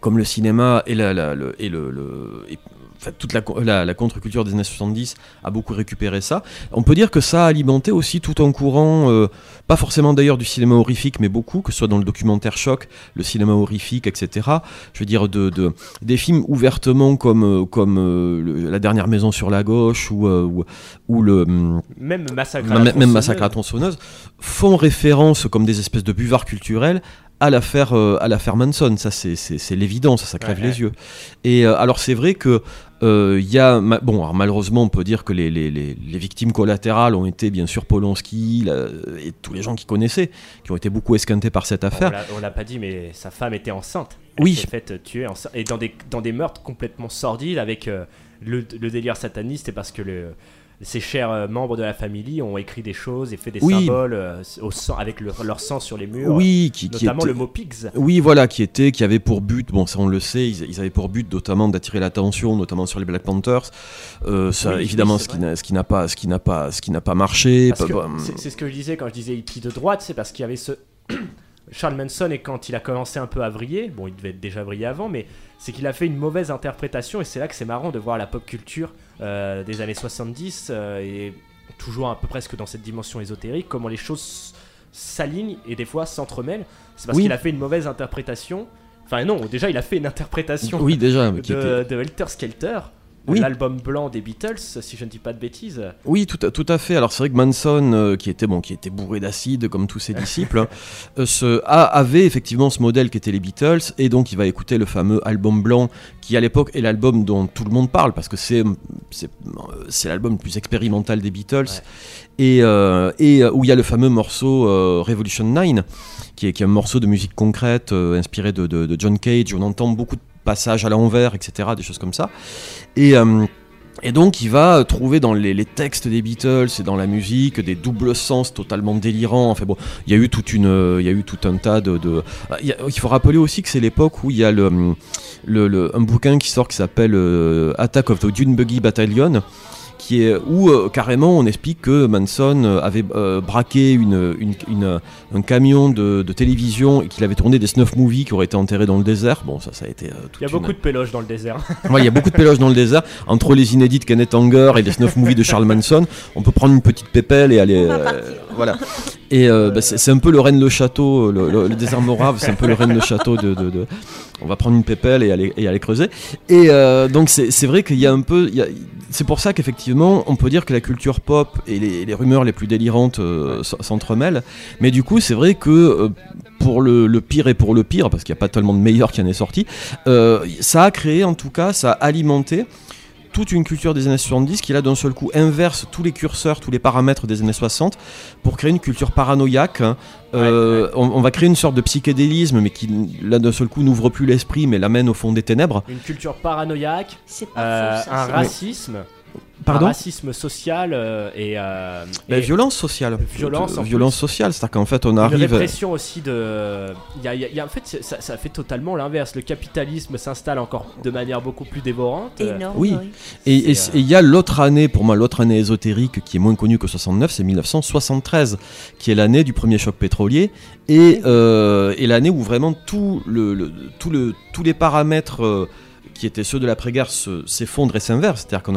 comme le cinéma et, la, le, et le, enfin, toute la, co- la- la contre-culture des années 70 a beaucoup récupéré ça. On peut dire que ça a alimenté aussi tout un courant, euh, pas forcément d'ailleurs du cinéma horrifique, mais beaucoup, que ce soit dans le documentaire choc, le cinéma horrifique, etc. Je veux dire, de, de- des films ouvertement comme, euh, comme euh, le- La dernière maison sur la gauche ou, euh, ou, ou le. hum, Même Massacre à même, la même tronçonneuse. Massacre à la tronçonneuse font référence comme des espèces de buvards culturels à l'affaire euh, à l'affaire Manson ça c'est l'évidence ça crève Ouais, les ouais. yeux et euh, alors c'est vrai que euh, y a bon alors malheureusement on peut dire que les, les, les, les victimes collatérales ont été bien sûr Polanski la- et tous les gens qui connaissaient qui ont été beaucoup esquintés par cette affaire On l'a pas dit, mais sa femme était enceinte. Elle Oui. s'est faite tuer enceinte. Et dans des, dans des meurtres complètement sordides avec euh, le, le délire sataniste et parce que le, ces chers euh, membres de la famille ont écrit des choses et fait des Oui. symboles euh, au sang, avec le- leur sang sur les murs. Oui, qui, qui notamment était- le mot pigs. Oui, voilà, qui était, qui avait pour but, bon, ça on le sait, ils, ils avaient pour but notamment d'attirer l'attention, notamment sur les Black Panthers. Euh, ça, Oui, évidemment, oui, ce qui n'a, pas, ce qui n'a pas, ce qui n'a pas marché. C'est- ce que je disais quand je disais hippie de droite, c'est parce qu'il y avait ce. <clears throat> Charles Manson, et quand il a commencé un peu à vriller, bon, il devait être déjà vrillé avant, mais c'est qu'il a fait une mauvaise interprétation, et c'est là que c'est marrant de voir la pop culture euh, des années 70, euh, et toujours un peu presque dans cette dimension ésotérique, comment les choses s'alignent et des fois s'entremêlent. C'est parce Oui. qu'il a fait une mauvaise interprétation. Enfin, non, déjà, il a fait une interprétation Oui, déjà, <laughs> de, qui était- de Helter Skelter, Oui. l'album blanc des Beatles, si je ne dis pas de bêtises. Oui, tout à, tout à fait. Alors c'est vrai que Manson, euh, qui était bon, qui était bourré d'acide comme tous ses disciples, hein, <laughs> euh, a- avait effectivement ce modèle qui était les Beatles, et donc il va écouter le fameux album blanc, qui à l'époque est l'album dont tout le monde parle parce que c'est c'est euh, l'album le plus expérimental des Beatles, et, euh, et où il y a le fameux morceau Revolution 9, qui est, qui est un morceau de musique concrète inspiré de, de- de John Cage. On entend beaucoup de passages à l'envers, etc., des choses comme ça. Et euh, et donc il va trouver dans les, textes des Beatles et dans la musique des doubles sens totalement délirants. Enfin bon, il y a eu toute une, euh, il y a eu tout un tas de. Ah, il faut rappeler aussi que c'est l'époque où il y a le, le- le- un bouquin qui sort qui s'appelle euh, Attack of the Dune Buggy Battalion. Qui est, où euh, carrément on explique que Manson euh, avait euh, braqué une, une- une- un camion de, de télévision et qu'il avait tourné des snuff movies qui auraient été enterrés dans le désert. Bon, ça, ça a été. euh, Il y a une- beaucoup de péloges dans le désert. <laughs> Ouais, il y a beaucoup de péloges dans le désert. Entre les inédits de Kenneth Anger et les snuff movies de Charles Manson, on peut prendre une petite pépelle et aller. Voilà. Et euh, bah, c'est un peu le Rennes le Château, le, le- le désert morave, c'est un peu le Rennes le Château de, On va prendre une pépelle et aller, creuser. Et euh, donc c'est vrai qu'il y a un peu. C'est pour ça qu'effectivement, on peut dire que la culture pop et les, rumeurs les plus délirantes euh, s'entremêlent. Mais du coup, c'est vrai que euh, pour le, le pire et pour le pire, parce qu'il n'y a pas tellement de meilleur qui en est sorti, euh, ça a créé en tout cas, ça a alimenté toute une culture des années 70 qui là d'un seul coup inverse tous les curseurs, tous les paramètres des années 60 pour créer une culture paranoïaque. hein. Euh, On, on va créer une sorte de psychédélisme mais qui là d'un seul coup n'ouvre plus l'esprit mais l'amène au fond des ténèbres. Une culture paranoïaque, pas euh, faux, ça, un c'est- racisme, Pardon un racisme social euh, et, euh, et violence sociale. Violence, en violence plus. sociale, c'est-à-dire qu'en fait on Une arrive. répression aussi de. Il y a, y a- il y a- en fait, ça, ça fait totalement l'inverse. Le capitalisme s'installe encore de manière beaucoup plus dévorante. Euh, Oui. Et il y a l'autre année, pour moi, l'autre année ésotérique qui est moins connue que 69, c'est 1973, qui est l'année du premier choc pétrolier et, euh, et l'année où vraiment tout le, le- tout le, tous les paramètres euh, qui étaient ceux de l'après-guerre se- s'effondrent et s'inversent. C'est-à-dire que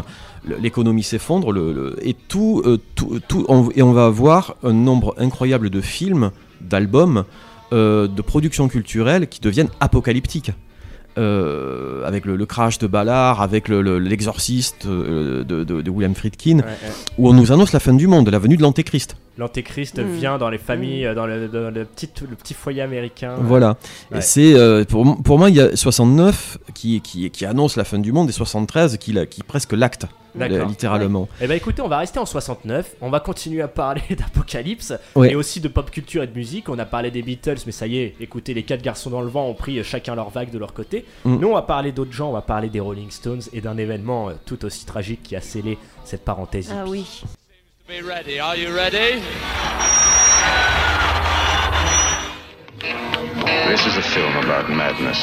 l'économie s'effondre et tout, euh, tout- on- et on va avoir un nombre incroyable de films, d'albums, euh, de productions culturelles qui deviennent apocalyptiques. Euh, avec le, le crash de Ballard, avec le- le- l'exorciste euh, de, de- de William Friedkin, ouais. où on nous annonce la fin du monde, la venue de l'antéchrist. l'antéchrist Mm. vient dans les familles, euh, dans, le, dans le petit, le petit foyer américain. Voilà. Ouais. Et c'est euh, pour, pour moi il y a 69 qui, qui, qui annonce la fin du monde et 73 qui, qui presque l'acte D'accord. euh, littéralement. Eh ben écoutez, on va rester en 69, on va continuer à parler <laughs> d'Apocalypse Ouais. et aussi de pop culture et de musique. On a parlé des Beatles, mais ça y est, écoutez, les quatre garçons dans le vent ont pris euh, chacun leur vague de leur côté. Mm. Nous, on va parler d'autres gens, on va parler des Rolling Stones et d'un événement euh, tout aussi tragique qui a scellé cette parenthèse. Ah oui. Be ready. Are you ready? This is a film about madness.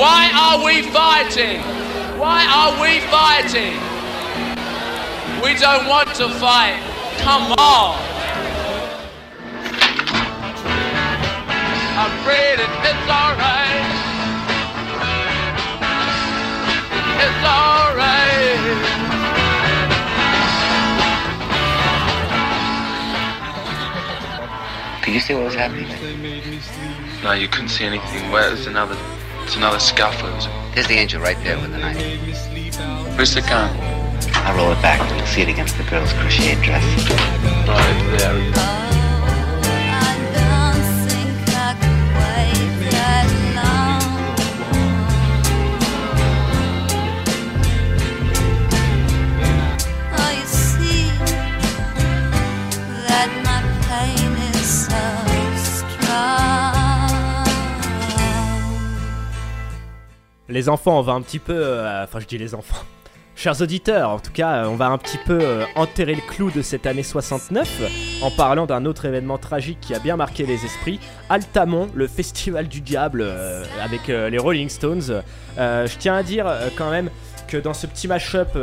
Why are we fighting? Why are we fighting? We don't want to fight. Come on. I'm breathing. It's alright. It's alright. Could you see what was happening? No, you couldn't see anything. Where's another? It's another scuffle. There's the angel right there with the knife. Where's the gun? I'll roll it back and you'll see it against the girl's crocheted dress. Right there. Les enfants, on va un petit peu. euh, Enfin, je dis les enfants. <laughs> Chers auditeurs, en tout cas, euh, on va un petit peu euh, enterrer le clou de cette année 69 euh, en parlant d'un autre événement tragique qui a bien marqué les esprits Altamont, le <laughs> festival du diable avec les Rolling Stones. Je tiens à dire quand même que dans ce petit mashup,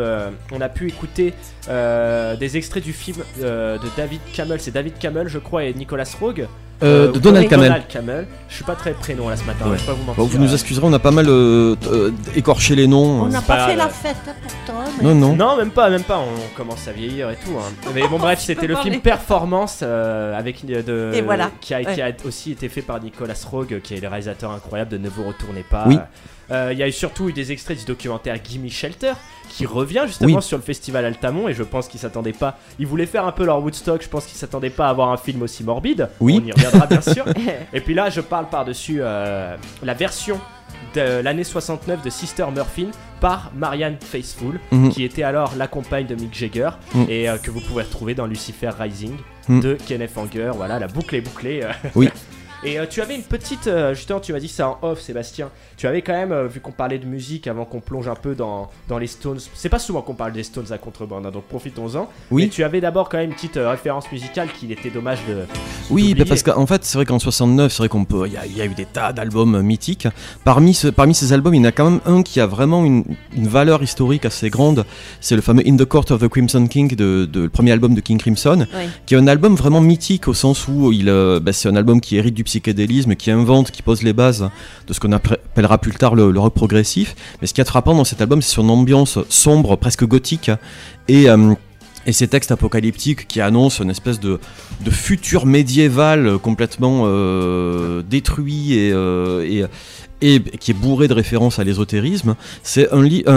on a pu écouter des extraits du film de David Camel, c'est David Camel, je crois, et Nicolas Rogue. Euh, de ou Donald Camel. Donald Camel. Je suis pas très prénom là ce matin, Ouais. je vais pas vous Bon, mentir. vous nous excuserez, on a pas mal euh, euh, écorché les noms. On euh. n'a pas fait la fête hein, pourtant. mais- Non, non. Non, même pas, même pas. On commence à vieillir et tout. hein. <laughs> Mais bon, bref, c'était le parler. film Performance euh, avec euh, de Et voilà. qui a, qui Ouais. a aussi été fait par Nicolas Rogue, qui est le réalisateur incroyable de Ne vous retournez pas. Oui. Euh, Il y a eu surtout eu des extraits du documentaire Gimme Shelter qui revient justement Oui. sur le festival Altamont et je pense qu'ils s'attendaient pas. Ils voulaient faire un peu leur Woodstock. Je pense qu'ils s'attendaient pas à avoir un film aussi morbide. Oui. On y reviendra bien sûr. <laughs> et puis là, je parle par-dessus euh, la version de l'année 69 de Sister Murphy par Marianne Faithfull, Mhm. qui était alors la compagne de Mick Jagger Mhm. et euh, que vous pouvez retrouver dans Lucifer Rising Mhm. de Kenneth Anger. Voilà, la boucle est bouclée. euh. Oui. <laughs> Et euh, tu avais une petite. euh, justement, tu m'as dit ça en off, Sébastien. Tu avais quand même, euh, vu qu'on parlait de musique avant qu'on plonge un peu dans, dans les Stones. C'est pas souvent qu'on parle des Stones à contrebande, hein, donc profitons-en. Oui. Mais tu avais d'abord quand même une petite euh, référence musicale qu'il était dommage de. Oui, bah parce qu'en fait, c'est vrai qu'en 69, c'est vrai qu'on peut, il y, a- il y a eu des tas d'albums mythiques. Parmi, ce- parmi ces albums, il y en a quand même un qui a vraiment une, une valeur historique assez grande. C'est le fameux In the Court of the Crimson King, de, de- le premier album de King Crimson, Oui. qui est un album vraiment mythique au sens où il, euh, bah, c'est un album qui hérite du psychédélisme, qui invente, qui pose les bases de ce qu'on appellera plus tard le, rock progressif. Mais ce qui est frappant dans cet album, c'est son ambiance sombre, presque gothique, et euh, ces textes apocalyptiques qui annoncent une espèce de, futur médiéval euh, complètement euh, détruit et, euh, et, qui est bourré de références à l'ésotérisme. C'est un livre.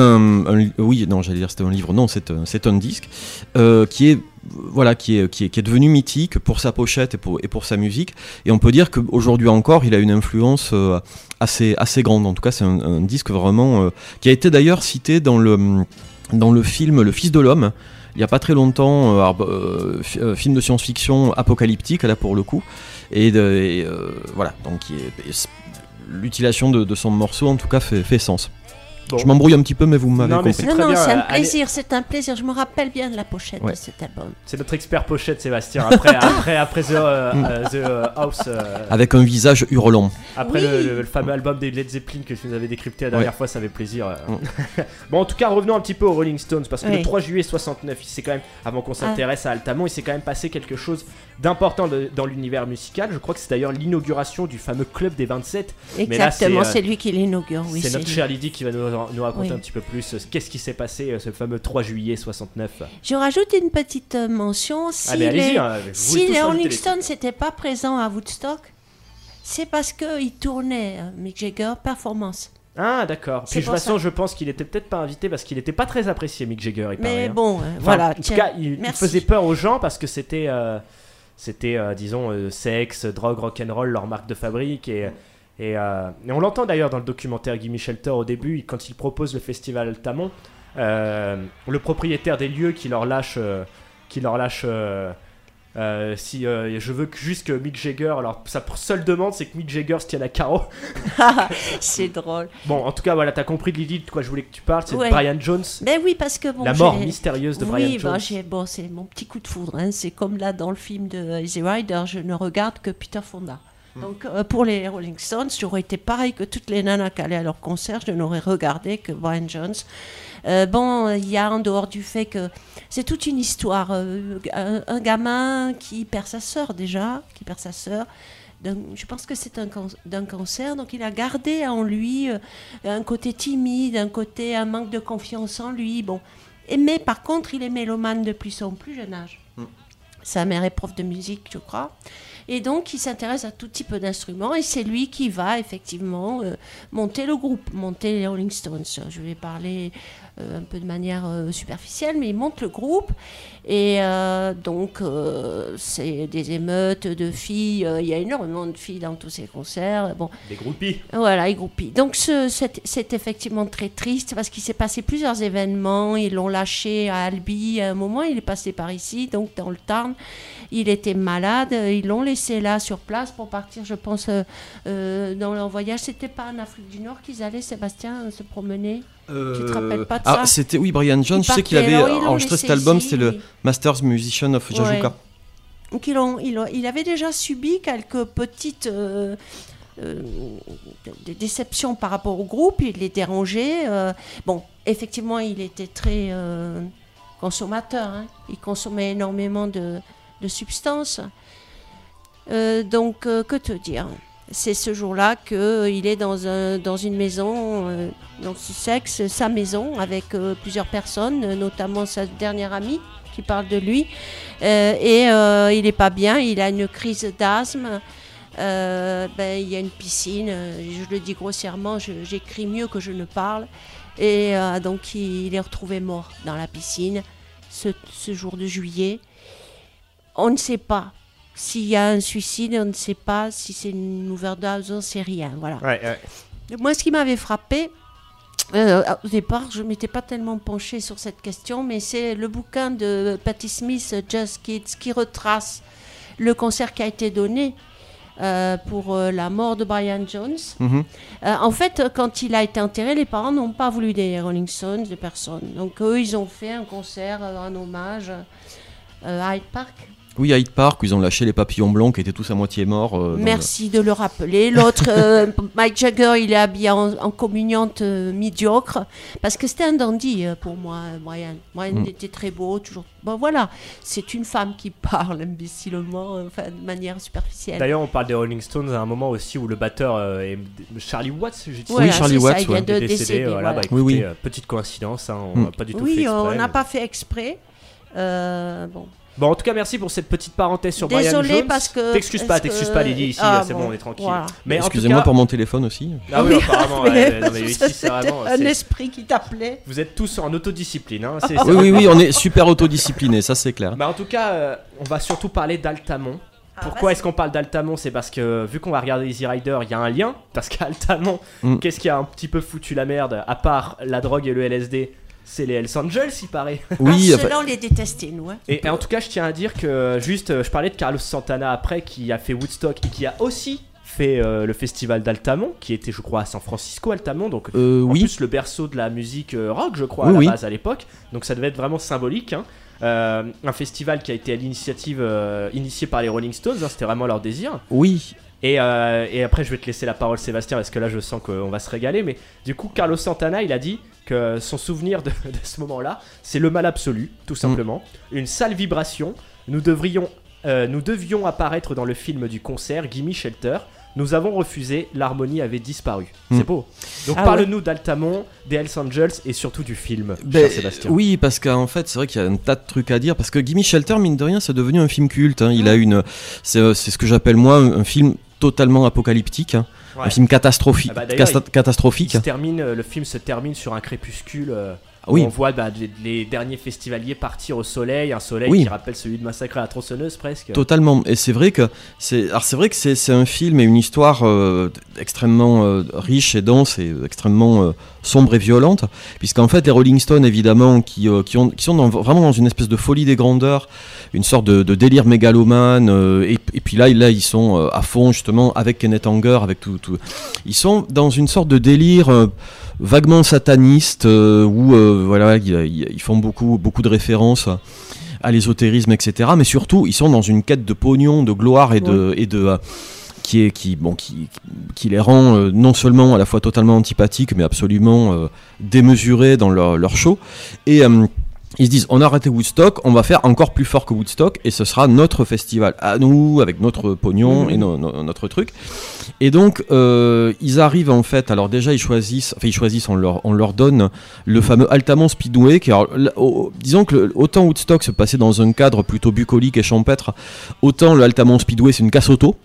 oui, non, j'allais dire c'était un livre. Non, c'est un, c'est un disque euh, qui est. Voilà, qui est, qui, est, qui est devenu mythique pour sa pochette et pour, et pour sa musique. Et on peut dire qu'aujourd'hui encore, il a une influence euh, assez, assez grande. En tout cas, c'est un, disque vraiment. euh, qui a été d'ailleurs cité dans le, dans le film Le Fils de l'Homme il n'y a pas très longtemps, euh, film de science-fiction apocalyptique, là pour le coup. Et, voilà, donc l'utilisation de, de son morceau en tout cas fait sens. Bon. Je m'embrouille un petit peu, mais vous m'avez compris. c'est Non, non, c'est un euh, allez- plaisir, c'est un plaisir. Je me rappelle bien de la pochette Ouais. de cet album. C'est notre expert pochette, Sébastien. Après, après, après The, euh, euh, The, House. euh, Avec un visage hurlant. Après Oui. le, le- le fameux album des Led Zeppelin que je vous avais décrypté la dernière Ouais. fois, ça fait plaisir. <laughs> bon, en tout cas, revenons un petit peu aux Rolling Stones parce que le 3 juillet 69, il s'est quand même, avant qu'on s'intéresse à Altamont, il s'est quand même passé quelque chose d'important dans l'univers musical. Je crois que c'est d'ailleurs l'inauguration du fameux club des 27. Mais là, Exactement, euh, c'est lui qui l'inaugure. Oui, c'est notre cher Lydie qui va nous, nous raconter Oui. un petit peu plus euh, qu'est-ce qui s'est passé euh, ce fameux 3 juillet 69. Je rajoute une petite mention. Si Ah, mais allez-y, les, hein, si les Rolling Stones n'étaient pas présents à Woodstock, c'est parce qu'ils tournaient euh, Mick Jagger Performance. Ah d'accord. Puis de toute façon, ça. je pense qu'il était peut-être pas invité parce qu'il était pas très apprécié, Mick Jagger. Il Mais paraît, hein. bon, Enfin, voilà, En tout cas, il, faisait peur aux gens parce que c'était, euh, c'était, euh, disons, euh, sexe, drogue, rock'n'roll, leur marque de fabrique et. Et, euh, on l'entend d'ailleurs dans le documentaire Gimme Shelter au début, quand il propose le festival euh, le propriétaire des lieux qui leur lâche, qui leur lâche euh, si euh, je veux que juste que Mick Jagger, alors sa seule demande c'est que Mick Jagger se tienne à carreau. <laughs> c'est drôle. Bon, en tout cas, voilà, t'as compris Lily de quoi je voulais que tu parles, c'est Ouais. Brian Jones. Ben oui, parce que bon, La mort mystérieuse de oui, Brian ben, Jones. bon, c'est mon petit coup de foudre. hein. C'est comme là dans le film de Easy Rider, je ne regarde que Peter Fonda. Hmm. Donc euh, pour les Rolling Stones, j'aurais été pareil que toutes les nanas qui allaient à leur concert, je n'aurais regardé que Brian Jones. Euh, bon, il y a en dehors du fait que c'est toute une histoire. euh, un, un gamin qui perd sa sœur déjà, qui perd sa sœur. Je pense que c'est un d'un cancer, donc il a gardé en lui un côté timide, un côté un manque de confiance en lui. Bon, Et- mais par contre, il est mélomane depuis son plus jeune âge. Sa mère est prof de musique, je crois. Et donc, il s'intéresse à tout type d'instruments. Et c'est lui qui va effectivement euh, monter le groupe, monter les Rolling Stones. Je vais parler euh, un peu de manière euh, superficielle, mais il monte le groupe. Et euh, donc, euh, c'est des émeutes de filles. Euh, Il y a énormément de filles dans tous ces concerts. Bon, Des groupies. voilà, et groupie. Donc ce- c'est effectivement très triste parce qu'il s'est passé plusieurs événements. Ils l'ont lâché à Albi à un moment. Il est passé par ici, donc dans le Tarn. Il était malade. Ils l'ont laissé là sur place pour partir, je pense, euh, euh, dans leur voyage. C'était pas en Afrique du Nord qu'ils allaient, Sébastien, se promener? Tu te rappelles pas de ah, ça? c'était oui Brian Jones. Je sais qu'il avait enregistré cet album. C'était le. Masters Musician of Jajuka. Ouais. Donc ont- il avait déjà subi quelques petites euh, euh, déceptions par rapport au groupe. Il les dérangeait. euh, bon, effectivement, il était très consommateur. hein. Il consommait énormément de, de substances. Donc, que te dire? C'est ce jour-là qu'il est dans, un, dans une maison, euh, dans Sussex, sa maison, avec plusieurs personnes, notamment sa dernière amie qui parle de lui. Euh, et euh, il n'est pas bien, il a une crise d'asthme. Euh, ben, il y a une piscine, je le dis grossièrement, j'écris mieux que je ne parle. Et donc il, il est retrouvé mort dans la piscine ce, ce jour de juillet. On ne sait pas s'il y a un suicide, on ne sait pas si c'est une overdose, on ne sait rien. Voilà. Ouais, ouais. Moi, ce qui m'avait frappé, euh, au départ, je ne m'étais pas tellement penchée sur cette question, mais c'est le bouquin de Patti Smith, Just Kids, qui retrace le concert qui a été donné euh, pour euh, la mort de Brian Jones. Mhm. En fait, quand il a été enterré, les parents n'ont pas voulu des Rolling Stones, de personne. Donc, eux, ils ont fait un concert en hommage à Hyde Park. Oui, à Hyde Park, où ils ont lâché les papillons blonds qui étaient tous à moitié morts. euh, le- Merci de le rappeler. L'autre, <laughs> euh, Mike Jagger, il est habillé en, en communiante euh, médiocre. Parce que c'était un dandy euh, pour moi, Brian. Brian Mm. était très beau, toujours. Bon, voilà. C'est une femme qui parle imbécilement, enfin, de manière superficielle. D'ailleurs, on parle des Rolling Stones à un moment aussi où le batteur euh, est Charlie Watts, j'ai dit Voilà, Oui, Charlie ça, Watts, il vient ouais. de est décédé. voilà, bah, écoutez, Oui, oui. petite coïncidence, hein, on Mm. n'a pas du tout fait oui, exprès, on n'a mais- pas fait exprès. Euh, bon. Bon, en tout cas, merci pour cette petite parenthèse sur Brian Désolé Jones. parce que- T'excuses pas, t'excuses que- pas, Lily, ici, Ah, c'est bon, bon, on est tranquille. voilà. Mais Excusez-moi cas- pour mon téléphone aussi. Ah oui, apparemment, <laughs> ouais, ouais, non, mais ici, c'est C'était vraiment. un esprit qui t'appelait. Vous êtes tous en autodiscipline. Hein, c'est- Oui, c'est- oui, oui, on est super autodiscipliné, ça c'est clair. Bah, en tout cas, euh, on va surtout parler d'Altamont. Ah, Pourquoi est-ce qu'on parle d'Altamont? C'est parce que vu qu'on va regarder Easy Rider, il y a un lien. Parce qu'Altamont, Mm. qu'est-ce qui a un petit peu foutu la merde À part la drogue et le LSD, c'est les Hells Angels, il paraît. Oui, ah, enfin- on les détestait, nous. hein. Et, et en tout cas, je tiens à dire que juste, euh, je parlais de Carlos Santana après, qui a fait Woodstock et qui a aussi fait euh, le festival d'Altamont, qui était, je crois, à San Francisco, Altamont. Donc, Euh, en oui. plus, le berceau de la musique rock, je crois, Oui, à la oui. base à l'époque. Donc, ça devait être vraiment symbolique. hein. Euh, un festival qui a été à l'initiative euh, initié par les Rolling Stones, hein, c'était vraiment leur désir. Oui. Et, euh, et après, je vais te laisser la parole, Sébastien, parce que là, je sens qu'on va se régaler. Mais du coup, Carlos Santana, il a dit que son souvenir de, <laughs> de ce moment-là, c'est le mal absolu, tout simplement. Une sale vibration. Nous devrions, euh, nous devions apparaître dans le film du concert Gimme Shelter. Nous avons refusé, l'harmonie avait disparu. Mm. C'est beau. Donc Ah parle-nous d'Altamont, des Hells Angels et surtout du film, Ben, cher Sébastien. oui, parce qu'en fait, c'est vrai qu'il y a un tas de trucs à dire. Parce que Gimme Shelter, mine de rien, c'est devenu un film culte. hein. Il a une, c'est, euh, c'est ce que j'appelle moi un film totalement apocalyptique, hein. Ouais. un film catastrophique. Ah bah, catastrophique. il se termine, euh, le film se termine sur un crépuscule. Où. On voit bah, les derniers festivaliers partir au soleil, un soleil Oui. qui rappelle celui de Massacre à la tronçonneuse presque. Totalement. Et c'est vrai que c'est, alors c'est vrai que c'est, c'est un film et une histoire euh, extrêmement euh, riche et dense et extrêmement euh, sombre et violente, puisqu'en fait les Rolling Stones évidemment qui, qui, ont, qui sont dans- vraiment dans une espèce de folie des grandeurs, une sorte de, de délire mégalomane, et, et puis là, là ils sont à fond justement avec Kenneth Anger, avec tout, tout. Ils sont dans une sorte de délire. Vaguement sataniste euh, où euh, voilà ils, font beaucoup beaucoup de références à l'ésotérisme etc mais surtout ils sont dans une quête de pognon de gloire et de et de euh, qui est qui bon qui qui les rend euh, non seulement à la fois totalement antipathiques mais absolument euh, démesurés dans leur, leur show. Et euh, ils se disent on a arrêté Woodstock, on va faire encore plus fort que Woodstock et ce sera notre festival à nous avec notre pognon Mhm. et no- no- notre truc. Et donc euh, ils arrivent en fait, alors déjà ils choisissent, enfin ils choisissent, on leur, on leur donne le fameux Altamont Speedway qui alors, au- disons que le- autant Woodstock se passait dans un cadre plutôt bucolique et champêtre, autant le Altamont Speedway c'est une casse auto.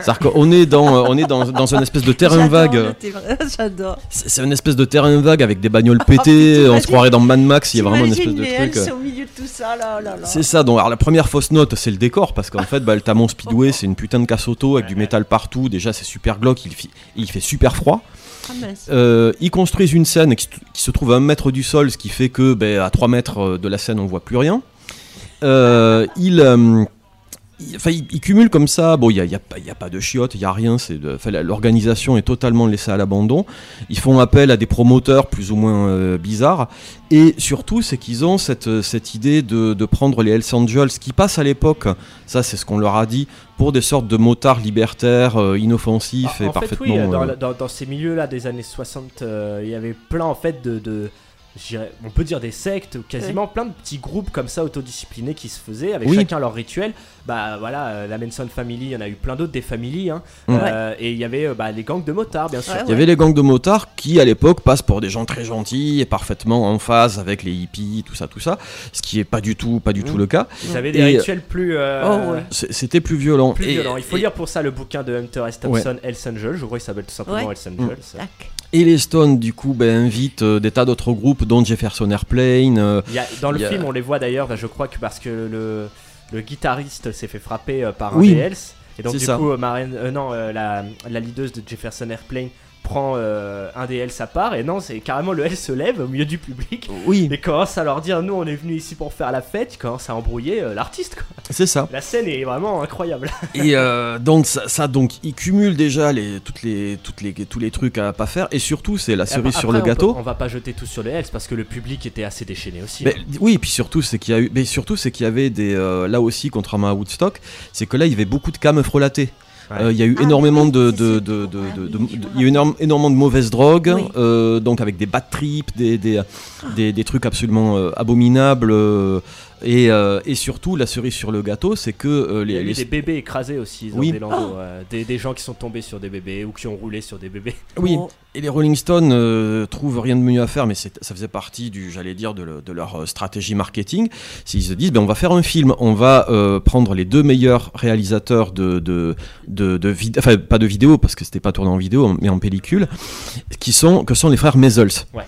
C'est-à-dire qu'on est dans, euh, on est dans, dans un espèce de terrain vague. <laughs> J'adore. C'est une espèce de terrain vague avec des bagnoles pétées, on se croirait dans Mad Max, il y a vraiment une espèce de truc. euh, c'est au milieu de tout ça, là, là, là. C'est ça, donc alors la première fausse note c'est le décor parce qu'en fait bah, le Tamon Speedway c'est une putain de casse auto avec du métal partout, déjà c'est super glauque, il, fi- il fait super froid. Ah. Euh, ils construisent une scène qui, se- qui se trouve à un mètre du sol, ce qui fait que ben, à 3 mètres euh, de la scène on voit plus rien. Euh, ils, euh, ils- enfin, ils- ils cumulent comme ça, bon il n'y a, il y a pas- il y a pas de chiottes, il n'y a rien, c'est de- enfin, la- l'organisation est totalement laissée à l'abandon. Ils font appel à des promoteurs plus ou moins euh, bizarres. Et surtout c'est qu'ils ont cette, cette idée de, de prendre les Hells Angels qui passent à l'époque, ça c'est ce qu'on leur a dit, pour des sortes de motards libertaires, euh, inoffensifs et en fait, parfaitement... oui, dans, euh, dans- dans ces milieux-là des années 60, euh, il y avait plein en fait de. on peut dire des sectes, ou quasiment plein de petits groupes comme ça autodisciplinés qui se faisaient avec Oui. chacun leur rituel. Bah voilà, euh, la Manson Family, il y en a eu plein d'autres des familles. hein. Mm. Euh, et il y avait euh, bah, les gangs de motards, bien sûr. Il y avait les gangs de motards qui, à l'époque, passent pour des gens très gentils et parfaitement en phase avec les hippies, tout ça, tout ça, ce qui est pas du tout, pas du tout le cas. Ils avaient des Et, rituels plus. euh, Oh, ouais. C'était plus violent. plus Et- violents. Il faut et- lire pour ça le bouquin de Hunter S. Thompson, Hells Angels. Je crois qu'il s'appelle tout simplement Ouais. Hells Angels. Et les Stones, du coup, ben, invitent euh, des tas d'autres groupes, dont Jefferson Airplane. euh, Il y a- dans le y a- film, on les voit d'ailleurs, bah, je crois que parce que le, le guitariste s'est fait frapper euh, par un Oui. Et donc, du ça. coup, euh, Maren- euh, non, euh, la, la leaduse de Jefferson Airplane prend euh, un des Hells à part. Et non, c'est carrément le Hells se lève au milieu du public. Oui. Et commence à leur dire Nous, on est venu ici pour faire la fête. Il commence à embrouiller euh, l'artiste. quoi. C'est ça. La scène est vraiment incroyable. Et euh, donc ça, ça, donc ils cumulent déjà les, toutes les, toutes les, tous les trucs à pas faire et surtout c'est la cerise Après, sur le gâteau. peut- on va pas jeter tout sur les Hells parce que le public était assez déchaîné aussi. Mais, hein. oui, et puis surtout c'est qu'il y a eu, mais surtout c'est qu'il y avait des, là aussi contrairement à Woodstock, c'est que là il y avait beaucoup de cams frelatés. Ouais. Euh, Il y a eu énormément de, énormément de mauvaises drogues, Oui. euh, donc avec des bad trips, des, des, des, des trucs absolument euh, abominables, et, euh, et surtout la cerise sur le gâteau, c'est que euh, Il y a les, eu les- des bébés écrasés aussi dans Oui. des landaux, euh, des, des gens qui sont tombés sur des bébés ou qui ont roulé sur des bébés. <laughs> Oui, Oh. et les Rolling Stones euh, trouvent rien de mieux à faire, mais ça faisait partie du, j'allais dire, de, le- de leur stratégie marketing. S'ils se disent, ben, on va faire un film, on va euh, prendre les deux meilleurs réalisateurs de, de, de, de vid- enfin pas de vidéo parce que c'était pas tourné en vidéo, mais en pellicule, qui sont que sont les frères Maisels. Ouais.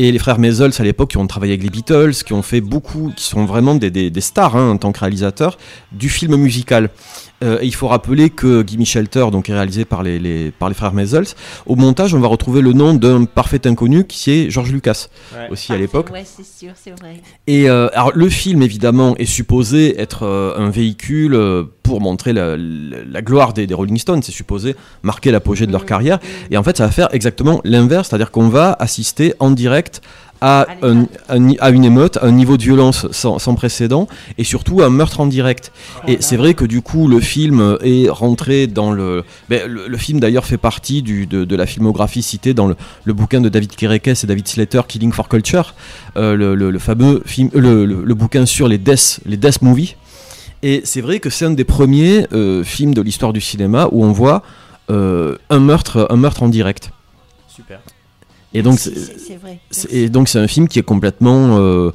Et les frères Maisels à l'époque qui ont travaillé avec les Beatles, qui ont fait beaucoup, qui sont vraiment des, stars hein, en tant que réalisateurs du film musical. Euh, et il faut rappeler que Gimme Shelter, donc est réalisé par les, les- par les frères Maisels, au montage on va retrouver le nom d'un parfait inconnu qui est George Lucas Ouais. aussi à l'époque. Ouais, c'est sûr, c'est vrai. Et euh, alors le film évidemment est supposé être euh, un véhicule euh, pour montrer la, la- la gloire des, des Rolling Stones, c'est supposé marquer l'apogée de leur carrière. Et en fait ça va faire exactement l'inverse, c'est-à-dire qu'on va assister en direct à, un- un- à une émeute, un niveau de violence sans, sans précédent et surtout un meurtre en direct. Et c'est vrai que du coup le film est rentré dans le... ben, le, le film d'ailleurs fait partie du, de, de la filmographie citée dans le, le bouquin de David Kerekes et David Slater, Killing for Culture, euh, le, le- le fameux film, le, bouquin sur les death, les death movies. Et c'est vrai que c'est un des premiers euh, films de l'histoire du cinéma où on voit euh, un, meurtre, un meurtre en direct. Super. Et donc C'est- vrai. et donc un film qui est complètement euh,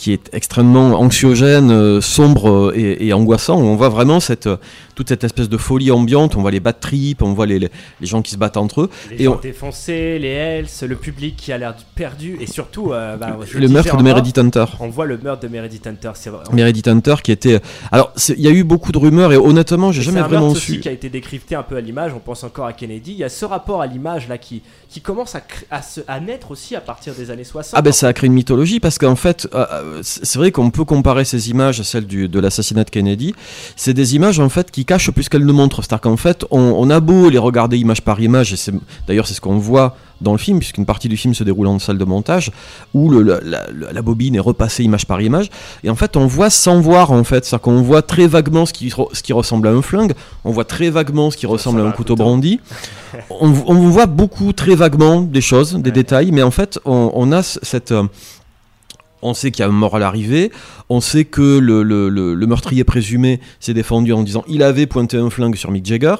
qui est extrêmement anxiogène, euh, sombre euh, et, et angoissant. On voit vraiment cette, euh, toute cette espèce de folie ambiante. On voit les bad trips, on voit les, les, les gens qui se battent entre eux. Les et gens on- défoncés, les Hells, le public qui a l'air perdu et surtout euh, bah, Le meurtre de Meredith Hunter. On voit le meurtre de Meredith Hunter. C'est vrai. Meredith Hunter qui était. Alors, il y a eu beaucoup de rumeurs et honnêtement, j'ai jamais un vraiment meurtre aussi su. qui a été décrypté un peu à l'image. On pense encore à Kennedy. Il y a ce rapport à l'image là qui, qui commence à, se- à naître aussi à partir des années 60. Ah ben ça a créé une mythologie parce qu'en fait, euh, c'est vrai qu'on peut comparer ces images à celles du- de l'assassinat de Kennedy. C'est des images en fait qui cachent plus qu'elles ne montrent. C'est-à-dire qu'en fait, on, on a beau les regarder image par image, et c'est d'ailleurs c'est ce qu'on voit dans le film, puisqu'une partie du film se déroule en salle de montage, où le- la, la- la bobine est repassée image par image, et en fait on voit sans voir en fait, c'est-à-dire qu'on voit très vaguement ce qui, re- ce qui ressemble à un flingue, on voit très vaguement ce qui ressemble à un couteau brandi, <laughs> on, on voit beaucoup très vaguement des choses, des détails, mais en fait on, on a cette... on sait qu'il y a mort à l'arrivée, on sait que le, le- le- le meurtrier présumé s'est défendu en disant il avait pointé un flingue sur Mick Jagger.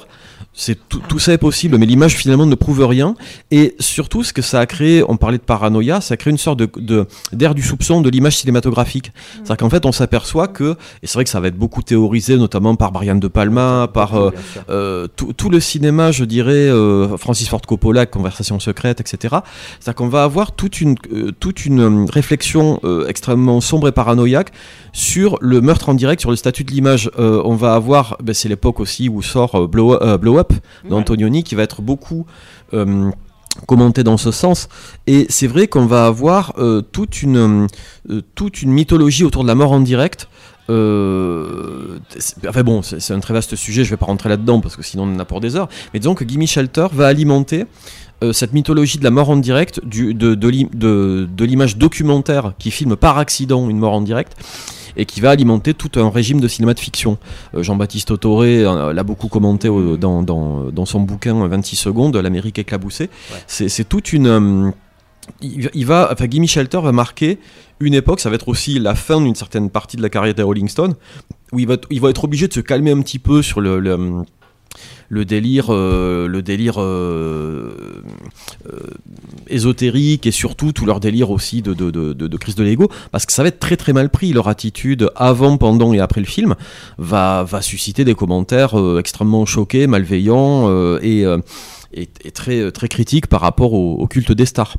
C'est tout, tout ça est possible, mais l'image finalement ne prouve rien. Et surtout, ce que ça a créé, on parlait de paranoïa, ça a créé une sorte de, d'air du soupçon de l'image cinématographique. C'est-à-dire qu'en fait, on s'aperçoit que, et c'est vrai que ça va être beaucoup théorisé, notamment par Brian De Palma, par euh, euh, tout, tout le cinéma, je dirais, euh, Francis Ford Coppola, Conversation secrète, etc. C'est-à-dire qu'on va avoir toute une, toute une réflexion extrêmement sombre et paranoïaque sur le meurtre en direct, sur le statut de l'image. Euh, on va avoir, ben, c'est l'époque aussi où sort euh, Blow, euh, Blow Up d'Antonioni, qui va être beaucoup commenté dans ce sens. Et c'est vrai qu'on va avoir toute, une, toute une mythologie autour de la mort en direct. Euh, c'est- enfin bon, c'est un très vaste sujet, je vais pas rentrer là-dedans parce que sinon on en a pour des heures. Mais disons que Gimme Shelter va alimenter euh, cette mythologie de la mort en direct, du, de, de, l'im- de- de l'image documentaire qui filme par accident une mort en direct et qui va alimenter tout un régime de cinéma de fiction. Euh, Jean-Baptiste Autoré euh, l'a beaucoup commenté au- dans, dans, dans son bouquin 26 secondes, L'Amérique éclaboussée. C'est c'est toute une... euh, il, va, enfin, Gimme Shelter va marquer une époque, ça va être aussi la fin d'une certaine partie de la carrière des Rolling Stones, où il va, il va être obligé de se calmer un petit peu sur le, le, le délire, euh, délire euh, euh, ésotérique et surtout tout leur délire aussi de, crise de l'ego, parce que ça va être très très mal pris. Leur attitude avant, pendant et après le film va, susciter des commentaires extrêmement choqués, malveillants et, très, très critiques par rapport au culte des stars.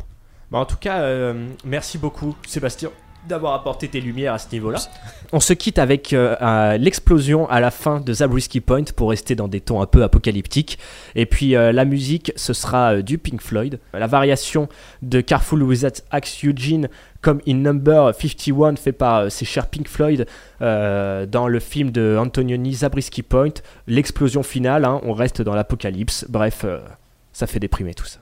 Bah, en tout cas, euh, merci beaucoup, Sébastien, d'avoir apporté tes lumières à ce niveau-là. On se quitte avec euh, l'explosion à la fin de Zabriskie Point pour rester dans des tons un peu apocalyptiques. Et puis euh, la musique, ce sera du Pink Floyd. La variation de Careful Without Axe Eugene comme in Number 51 fait par ces chers Pink Floyd dans le film de Antonioni Zabriskie Point. L'explosion finale, hein, on reste dans l'apocalypse. Bref, ça fait déprimer tout ça.